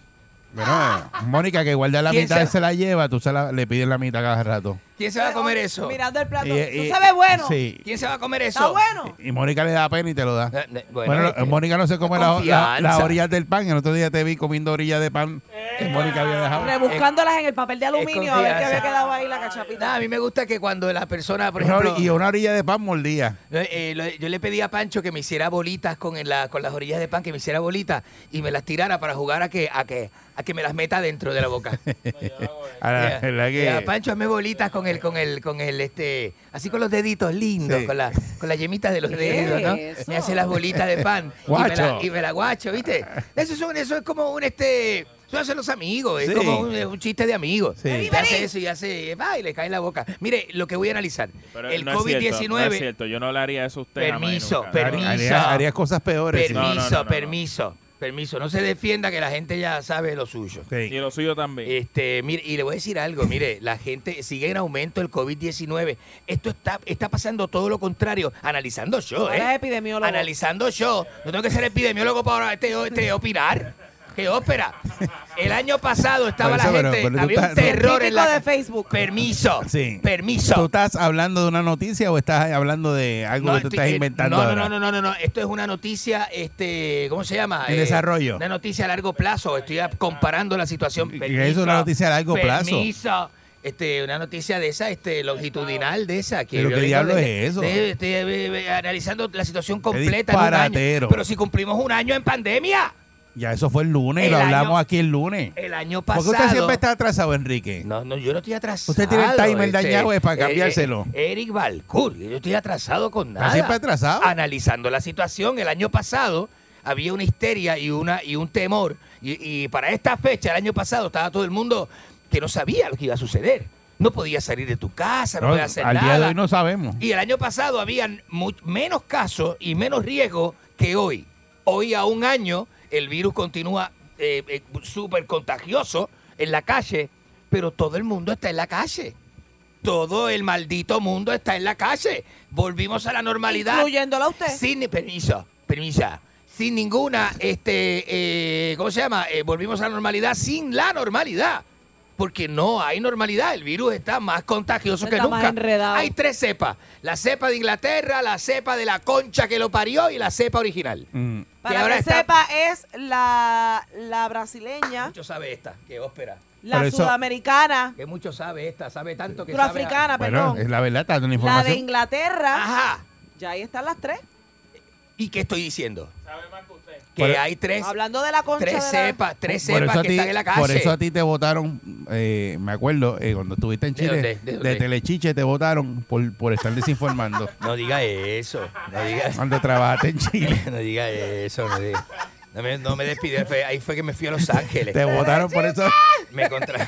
Bueno, Mónica, que guarda la ¿Quién mitad, se- se la lleva, tú se la, le pides la mitad cada rato. ¿Quién se va a comer eso? Mirando el plato. Y- Eso y- se ve bueno. Sí. ¿Quién se va a comer eso? Está bueno. Y Mónica le da pena y te lo da. Eh, eh, Bueno, que- Mónica no se come la- la- confianza. las orillas del pan. El otro día te vi comiendo orillas de pan que Mónica había dejado. Rebuscándolas en el papel de aluminio a ver qué confianza. había quedado ahí la cachapita. Nah, a mí me gusta que cuando la persona, por Una ejemplo, y una orilla de pan mordía. eh, eh, lo- yo le pedí a Pancho que me hiciera bolitas con, el- la- con las orillas de pan, que me hiciera bolitas y me las tirara para jugar a que, a que, a que me las meta dentro de la boca. A la que- ya, Pancho, hazme bolitas con el, con el, con el, este, así con los deditos lindos, Sí. con la, con las yemitas de los ¿Qué dedos, ¿no? Me hace las bolitas de pan y me, Guacho. la, y me la guacho, ¿viste? Eso es, un- eso es como un, este, eso hacen los amigos, es Sí. como un, un chiste de amigos. Sí. Te hace eso y hace, va, y le cae en la boca. Mire, lo que voy a analizar, Pero el no es cierto, COVID-19, no es cierto, yo no le haría eso a usted y Permiso, permiso. Haría, haría cosas peores. sí. No, no, permiso, no, no, no. permiso, permiso. No se defienda que la gente ya sabe lo suyo. Y lo suyo también. Este, mire, y le voy a decir algo, mire, la gente sigue en aumento el COVID-19. Esto está, está pasando todo lo contrario, analizando yo, Ahora es ¿eh? epidemiólogo. Analizando yo. No tengo que ser epidemiólogo para este, este, opinar. ¿Qué ópera? El año pasado estaba eso, la pero- gente, pero había un estás- terror en la... de Facebook. Permiso, Sí. permiso. ¿Tú estás hablando de una noticia o estás hablando de algo que tú estás eh, inventando? no, no, ahora? no, no, no, no. Esto es una noticia, este, ¿cómo se llama? En desarrollo. Una noticia a largo plazo. Estoy comparando la situación. ¿Qué es una noticia a largo plazo? Permiso. Este, una noticia de esa, este, longitudinal de esa. Que ¿Pero yo qué diablo de- es eso? de- eh, eh, analizando la situación completa en un año. Pero si cumplimos un año en pandemia. Ya eso fue el lunes y lo año- hablamos aquí el lunes. El año ¿Por pasado. qué usted siempre está atrasado, Enrique? No, no, yo no estoy atrasado. Usted tiene el timer este, dañado, es para eh, cambiárselo. eh, Eric Balcour, yo estoy atrasado con nada. siempre atrasado. Analizando la situación, el año pasado había una histeria y una y un temor. Y, y para esta fecha, el año pasado, estaba todo el mundo que no sabía lo que iba a suceder. No podía salir de tu casa, no, No, podía hacer al nada. día de hoy no sabemos. Y el año pasado habían menos casos y menos riesgo que hoy. Hoy a un año el virus continúa eh, eh, súper contagioso en la calle, pero todo el mundo está en la calle. Todo el maldito mundo está en la calle. Volvimos a la normalidad. Incluyéndola a usted. Sin permiso, permisa. Sin ninguna, este, eh, ¿cómo se llama? Eh, volvimos a la normalidad sin la normalidad. Porque no hay normalidad. El virus está más contagioso que Está más nunca. enredado. Hay tres cepas. La cepa de Inglaterra, la cepa de la concha que lo parió y la cepa original. Mm. Para ahora que está- sepa, es la, la brasileña, Mucho sabe esta, que óspera. la eso- sudamericana, Que mucho sabe esta, sabe tanto que surafricana, sabe. Bueno, perdón. es la verdad, está dando La de. Inglaterra, Ajá. ya ahí están las tres. ¿Y qué estoy diciendo? Que Por- hay tres, Hablando de la concha tres de la- cepas, tres cepas que ti, están en la calle. por eso a ti te votaron, eh, me acuerdo, eh, cuando estuviste en ¿De Chile, dónde? ¿De dónde? Telechiche te votaron por, por estar desinformando. No diga eso. No diga cuando trabajaste en Chile. No diga eso, no, diga- no me, no me fue- Ahí fue que me fui a Los Ángeles. Te votaron por eso, Me contra-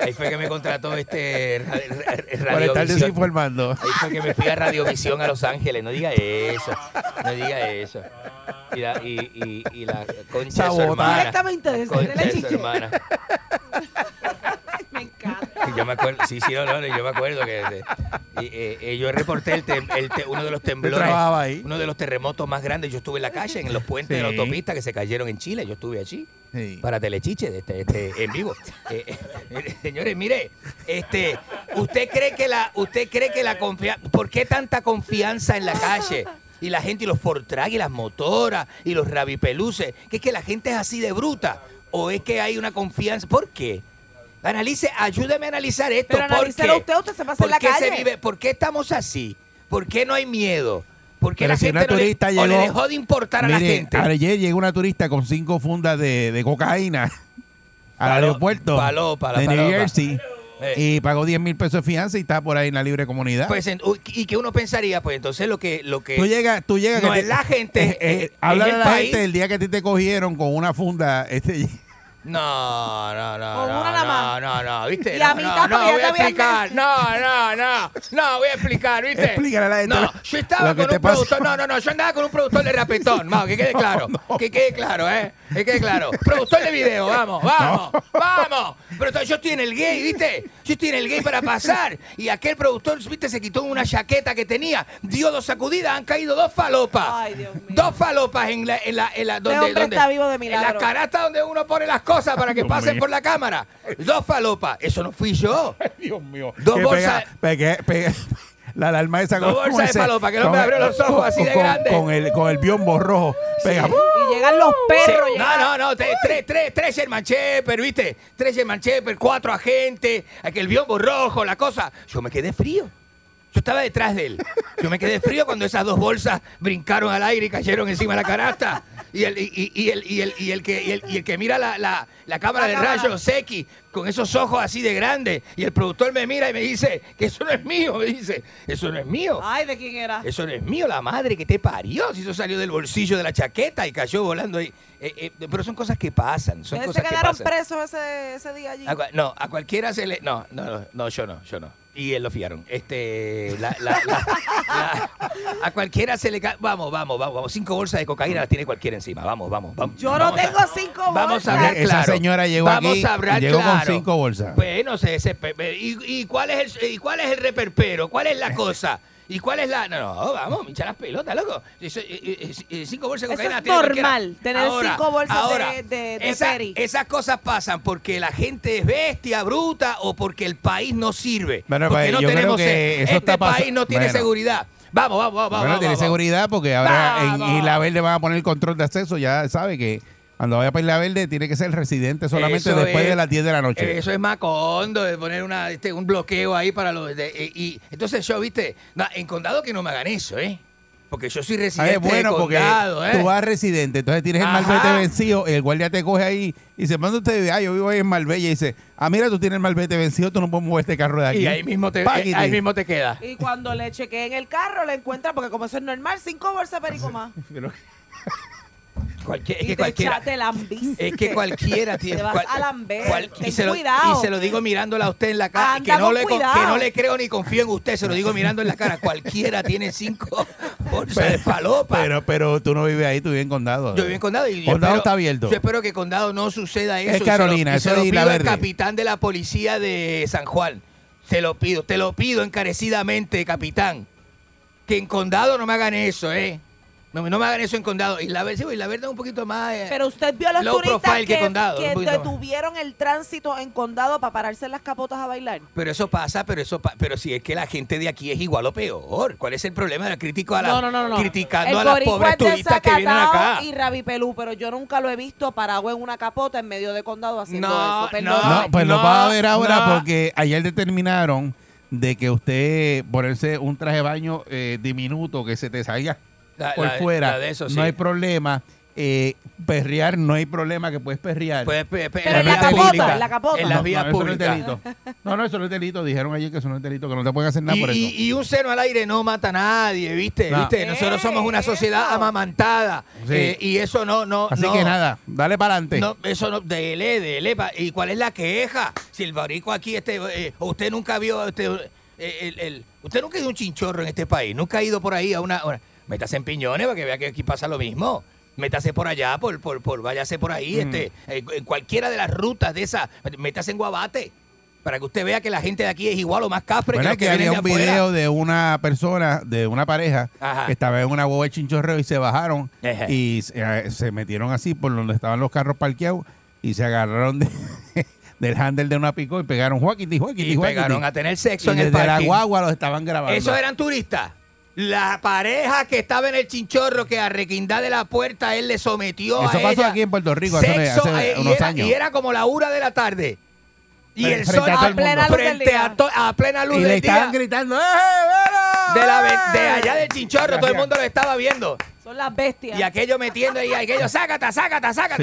ahí fue que me contrató este ra- ra- por estar Radiovisión. desinformando. Ahí fue que me fui a Radiovisión a Los Ángeles. No diga eso. No diga eso. Y la, y, y, y la concha de su Sabotaje. hermana. Directamente desde Concha de su Telechiche. hermana. Yo me acuerdo, sí, sí, no, no, yo me acuerdo que de- eh, eh, yo reporté el tem- el te- uno de los temblores, ahí? uno de los terremotos más grandes. Yo estuve en la calle, en los puentes de la autopista que se cayeron en Chile. Yo estuve allí Sí. para Telechiche, de este, este, en vivo. Eh, señores, mire, este, ¿usted cree que la, usted cree que la confianza, por qué tanta confianza en la calle? Y la gente y los Fortrag y las motoras y los rabipeluces, que es que la gente es así de bruta o es que hay una confianza, ¿por qué? Analice, ayúdeme a analizar esto. Pero ¿Por qué? usted, usted se pasa en ¿Por la qué se calle. vive? ¿Por qué estamos así? ¿Por qué no hay miedo? ¿Por qué Pero la si gente una no le- turista o llegó- le dejó de importar a la Mire, gente? ayer llegó una turista con cinco fundas de, de cocaína al aeropuerto falopa, la de New. Jersey Eh. y pagó 10 mil pesos de fianza y está por ahí en la libre comunidad. Pues, en- y que uno pensaría, pues entonces lo que... Lo que tú llegas, tú llegas. no que es la gente, eh, eh, es- háblale es a el la país. gente el día que a ti te cogieron con una funda. Este, No, no, no, Con no, una nada no, más. no, no, ¿viste? Y a no, mitad no, no, voy a explicar. No, no, no, no, voy a explicar, ¿viste? Explícale a la gente No, lo- yo estaba con te un pasó. productor, no, no, no, yo andaba con un productor de rapetón, que quede claro, que quede claro, ¿eh? Que quede claro. Productor de video, vamos, vamos, vamos. Pero yo estoy en el gay, ¿viste? Yo estoy en el gay para pasar. Y aquel productor, ¿viste? Se quitó una chaqueta que tenía, dio dos sacudidas, han caído dos falopas. Ay, Dios mío. Dos falopas en la, en la, en la, Este donde, donde- está vivo de en milagro. la canasta donde uno pone las cosas para que Dios pasen mío. por la cámara. Dos falopas. Eso no fui yo. Dios mío. Dos Que bolsas- pega- pegué- pegué- la alarma esa con- bolsas con de ese- falopa, que el hombre con- abrió los ojos así de con- grande. Con el, con el biombo rojo. Pega- Y llegan los perros. Sí, llegan- No, no, no, tres, tres, tres, tres Sherman Shepherd, ¿viste? Tres Sherman Shepherd, cuatro agentes, aquel biombo rojo, la cosa. Yo me quedé frío. Yo estaba detrás de él. Yo me quedé frío cuando esas dos bolsas brincaron al aire y cayeron encima de la canasta. Y el, y, y- el, y el, y el que, y el, y el que mira la, la, la cámara de rayos X con esos ojos así de grandes. Y el productor me mira y me dice que eso no es mío. Me dice, eso no es mío. Ay, ¿de quién era? Eso no es mío, la madre que te parió. Si eso salió del bolsillo de la chaqueta y cayó volando ahí. Eh, eh, pero son cosas que pasan. Son cosas se que quedaron pasan. presos ese, ese día allí. A no, a cualquiera se le. No, no, no, no, yo no, yo no. Y él lo fiaron. Este. la- la- la- la- a cualquiera se le. ca- Vamos, vamos, vamos, vamos. Cinco bolsas de cocaína las tiene cualquiera encima. Vamos, vamos, vamos. Yo no a- tengo cinco bolsas. Vamos a hablar Esa claro. señora llegó Vamos aquí a hablar llegó con cinco bolsas. Bueno, se, se- ¿y, y cuál es el, ¿y cuál es el reperpero? ¿Cuál es la cosa? ¿Y cuál es la.? No, no, vamos, me hincha las pelotas, loco. Eso, eh, eh, eh, cinco bolsas de Eso cocaína. es tiene cualquiera. normal, tener cinco bolsas de- de- de esa- peri. Esas cosas pasan porque la gente es bestia, bruta o porque el país no sirve. Bueno, porque pues, no yo creo tenemos. que se- eso este país no tiene Bueno. seguridad. Vamos, vamos, vamos. Bueno, vamos, tiene vamos. seguridad porque ahora en Vamos. Isla Verde van a poner el control de acceso. Ya sabe que cuando vaya para Isla Verde tiene que ser residente solamente Eso después es- de las 10 de la noche. Eso es macondo, de poner una, este, un bloqueo ahí para los... de- eh, y entonces yo, viste, no, en condado que no me hagan eso, ¿eh? Porque yo soy Ah, residente es bueno de porque condado, ¿eh? tú vas residente, entonces tienes el malvete vencido, el guardia te coge ahí y dice, ¿dónde usted? Ah, yo vivo ahí en Marbella. Y dice, ah, mira, tú tienes el malvete vencido, tú no puedes mover este carro de aquí. Y ahí mismo te, Páquete. ahí mismo te queda. Y cuando le chequeen el carro, le encuentran, porque como eso es normal, cinco bolsas de perico más. Cualquier- es que te, cualquiera. te. Es que cualquiera tiene. Te vas cual- a lamber. cual- y, se lo, cuidado. y se lo digo mirándola a usted en la cara. Que no, le, que no le creo ni confío en usted. Se lo digo mirando en la cara. Cualquiera tiene cinco bolsas de falopa. Pero, pero tú no vives ahí, tú vives en condado. Yo vivo en condado y Condado espero- está abierto. Yo espero que condado no suceda eso. Es y se lo- Carolina, eso lo es al Verde. capitán de la policía de San Juan. Se lo pido, te lo pido encarecidamente, capitán. Que en condado no me hagan eso, ¿eh? No, no me hagan eso en condado. Y la Verde, sí, Isla Verde es un poquito más. eh, Pero usted vio a los turistas que que, condado, que un poquito más. detuvieron el tránsito en condado para pararse en las capotas a bailar. Pero eso pasa, pero eso pa- pero si es que la gente de aquí es igual o peor. ¿Cuál es el problema de la crítica a la, No, no, no, no. criticando el a las pobres es turistas que vienen acá? y rabipelú, pero yo nunca lo he visto parado en una capota en medio de condado haciendo No, eso. no, Perdóname. No, pues lo vas a ver ahora no. porque ayer determinaron de que usted ponerse un traje de baño eh, diminuto que se te salga La- por la- fuera, la de eso, sí. no hay problema. Eh, perrear, no hay problema que puedes perrear. Puedes pe- pe- Pero en la vías capota, públicas. en la capota. En las No, vías no, eso no es públicas. No, no, eso no es delito. Dijeron ayer que eso no es delito, que no te pueden hacer nada Y, por eso. y- y un seno al aire no mata a nadie, ¿viste? No. ¿Viste? Nosotros somos una sociedad amamantada. Sí. eh, y eso no, no. Así no- que nada, dale para adelante. No, eso no, dele, dele. pa- ¿Y cuál es la queja? Si el barico aquí, este, eh, usted nunca vio, este, eh, el, el- usted nunca ha ido un chinchorro en este país, nunca ha ido por ahí a una, una- métase en piñones para que vea que aquí pasa lo mismo. Métase por allá, por, por, por váyase por ahí, Mm. este, eh, en cualquiera de las rutas de esa, métase en Guabate, para que usted vea que la gente de aquí es igual o más cafre Bueno, que que que había un afuera. video de una persona, de una pareja, Ajá. que estaba en una hueva de chinchorreo y se bajaron y se, eh, se metieron así por donde estaban los carros parqueados y se agarraron de- del handle de una pico y pegaron Joaquín, Joaquín, Y pegaron a tener sexo y en el desde la parking. guagua los estaban grabando. Esos eran turistas. La pareja que estaba en el chinchorro, que a requindar de la puerta él le sometió Eso a pasó ella aquí en Puerto Rico hace- sexo, hace eh, y unos era, años. Y era como la una de la tarde. Y el a sol mundo. plena luz del frente día. a, to- a plena luz y le del estaban día. gritando ¡Eh, bueno! De, la, ve- de allá del chinchorro, todo el mundo lo estaba viendo. Son las bestias. Y aquello metiendo y aquello, sácata, sácata, sácata. Sí.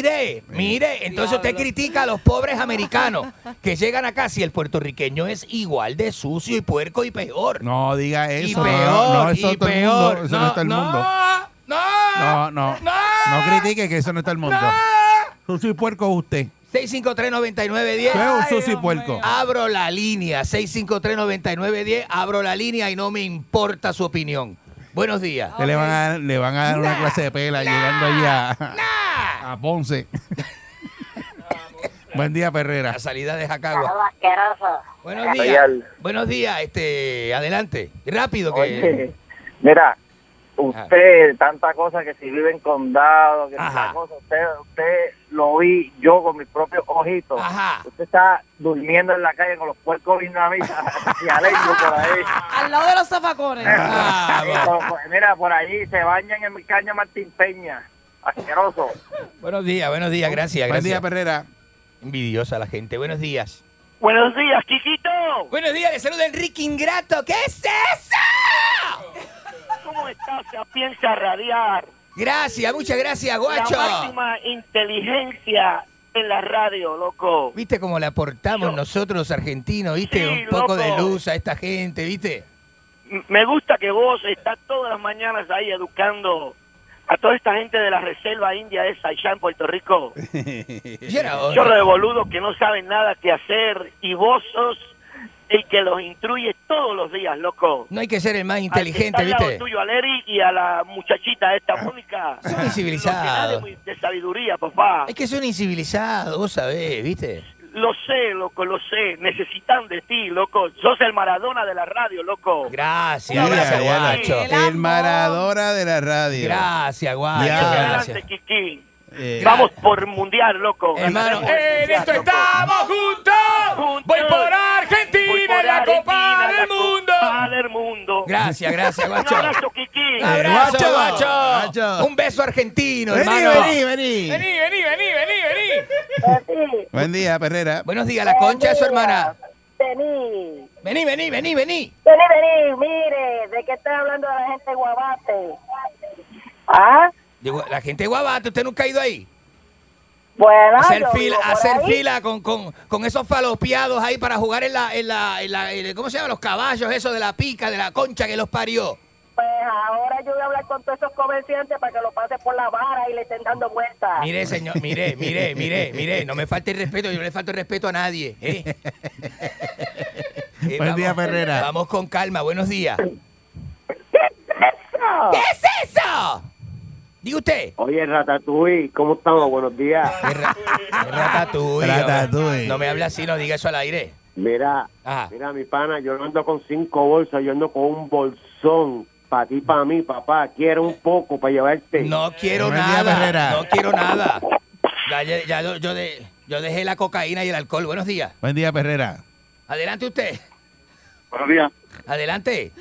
Mire, mire. Entonces usted Diablo. critica a los pobres americanos que llegan acá si el puertorriqueño es igual de sucio y puerco y peor. No diga eso. y no, peor, no, eso y todo el peor. mundo. Eso no, es todo el mundo. No, No, no. no. No critique que eso no es todo el mundo. Sucio y puerco usted. 653-9910. Usted es un Ay, sucio y Dios puerco. Abro la línea, 653-9910. Abro la línea y no me importa su opinión. Buenos días. Que le van a dar, le van a dar una clase de pela llegando allí a, a Ponce. Buen día, Perrera. La salida de Jacagua. Buenos días. Buenos días. Este, adelante. Rápido que. Oye, mira, usted, tanta cosa que si vive en condado, que tanta cosa, usted, usted lo vi yo con mis propios ojitos. Ajá. Usted está durmiendo en la calle con los puercos vietnamitas y aleños por ahí. Al lado de los zafacones. Ah, por- por- mira, por ahí se bañan en mi caña Martín Peña. Asqueroso. Buenos días, buenos días. Gracias, Buen gracias. día, Perrera. Envidiosa la gente. Buenos días. Buenos días, Kikito. Buenos días, le saluda Enrique Ingrato. ¿Qué es eso? ¿Cómo estás? Piensa radiar. Gracias, muchas gracias, La guacho. máxima inteligencia en la radio, loco. ¿Viste cómo le aportamos nosotros los argentinos? ¿Viste? Sí, Un poco loco. de luz a esta gente, ¿viste? Me gusta que vos estás todas las mañanas ahí educando a toda esta gente de la reserva india esa allá en Puerto Rico. Chorro de boludos que no saben nada que hacer y vos sos el que los instruye todos los días, loco. No hay que ser el más Al que inteligente, está al ¿viste? tuyo, a Leri, y a la muchachita esta, Mónica. Son incivilizados. De, de sabiduría, papá. Es que son incivilizados, vos sabés, ¿viste? Lo sé, loco, lo sé. Necesitan de ti, loco. Sos el Maradona de la radio, loco. Gracias, guacho. El. Maradona de la radio. Gracias, guacho, Ya. gracias. Adelante, Kiki. Eh, Vamos por mundial, loco. Hermano, en mundial, esto loco. estamos juntos. Juntos. Voy por Argentina Voy por en la Copa del la Mundo. Copa del mundo. Gracias, gracias, Un guacho. abrazo, Kiki. Un abrazo, Guacho, guacho. guacho. Un beso argentino, Vení, hermano. vení, vení. Vení, vení, vení, vení, vení. Buen día, Perrera. Buenos días, la concha de su hermana. Vení. Vení, vení, vení, vení. Vení, vení, mire, ¿de qué está hablando de la gente de Guabate? ¿Ah? La gente de Guabate, ¿usted nunca ha ido ahí? Bueno, hacer fila, hacer ahí. fila con, con, con esos falopeados ahí para jugar en la, en la, en la- en- ¿cómo se llama? Los caballos, eso de la pica, de la concha que los parió. Pues ahora yo voy a hablar con todos esos comerciantes para que lo pasen por la vara y le estén dando vueltas. Mire, señor, mire, mire, mire, mire, no me falte el respeto, yo no le falto el respeto a nadie. ¿eh? Eh, Buen día, Ferrera. Vamos con calma, buenos días. ¿Qué es eso? Diga usted. Oye, Ratatouille, ¿cómo estamos? Buenos días. Ratatouille. Ratatouille. No me hable así, no diga eso al aire. Mira, Ajá. mira, mi pana, yo no ando con cinco bolsas, yo ando con un bolsón. Para ti, para mí, papá. Quiero un poco para llevarte. No quiero Buen día, nada. No quiero nada. Ya, ya, ya yo, yo de- yo dejé la cocaína y el alcohol. Buenos días. Buen día, Perrera. Adelante usted. Buenos días. Adelante.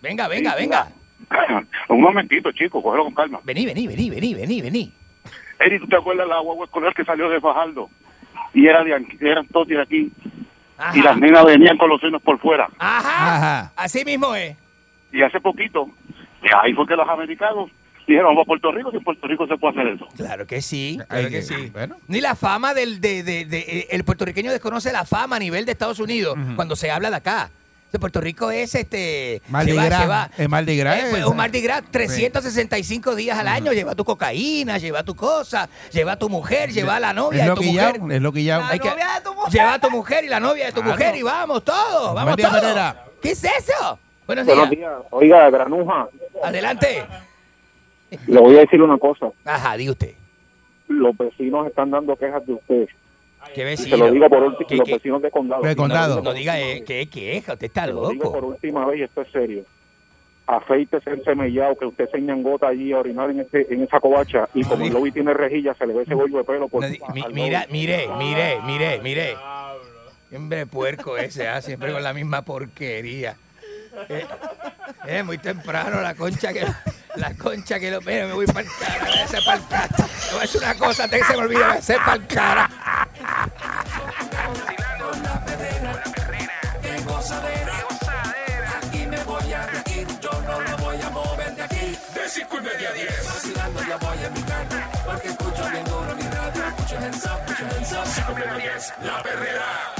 Venga, venga, venga. Un momentito, chico, cógelo con calma. Vení, vení, vení, vení, vení, vení. Eri, ¿tú te acuerdas la guagua escolar que salió de Fajardo? Y era de, aquí- eran todos de aquí. Ajá. Y las nenas venían con los senos por fuera. Ajá. Ajá. Así mismo es. Y hace poquito, y ahí fue que los americanos dijeron, vamos a Puerto Rico, que en Puerto Rico se puede hacer eso. Claro que sí, claro que que- sí. bueno. Ni la fama del de, de- de- eh, el puertorriqueño desconoce la fama a nivel de Estados Unidos cuando se habla de acá. De Puerto Rico es este Mardi Gras. Es Mardi Gras, Eh, pues, un Mardi Gras 365 días al año, lleva tu cocaína, lleva tu cosa, lleva a tu mujer, lleva a la novia Es de lo tu que mujer. ya, es lo que ya. Hay que- Lleva a tu mujer y la novia de tu Claro. mujer y vamos todos, vamos día, todos. ¿Qué es eso? Buenos Buenos días. días. Oiga, Granuja, Adelante. le voy a decir una cosa. Ajá, diga usted. Los vecinos están dando quejas de usted. ¿Qué Y vecino? se lo digo por último, ¿Qué- los vecinos de condado. De condado. No, no diga eh, que queja, usted está Se lo digo por loco. última vez esto es serio. Afeítese el semellado, que usted se ñangota allí a orinar en, ese, en esa covacha y como el lobby tiene rejilla, se le ve ese bollo de pelo por No mi- mira, mire, mire, mire, mire. Siempre puerco ese, ah, siempre con la misma porquería. Eh, eh, muy temprano la concha que la concha que lo mira, me voy para el cara, a hacer para el cara. No es una cosa, que se me olvide, me voy a hacer para el cara. Voy a reír, yo no me voy a mover de aquí. De 5 y media a 10. Vacilando ya voy a mi carro, porque escucho bien duro mi radio. Escucho hands up, escucho hands up. 5 y media a 10, la perrera.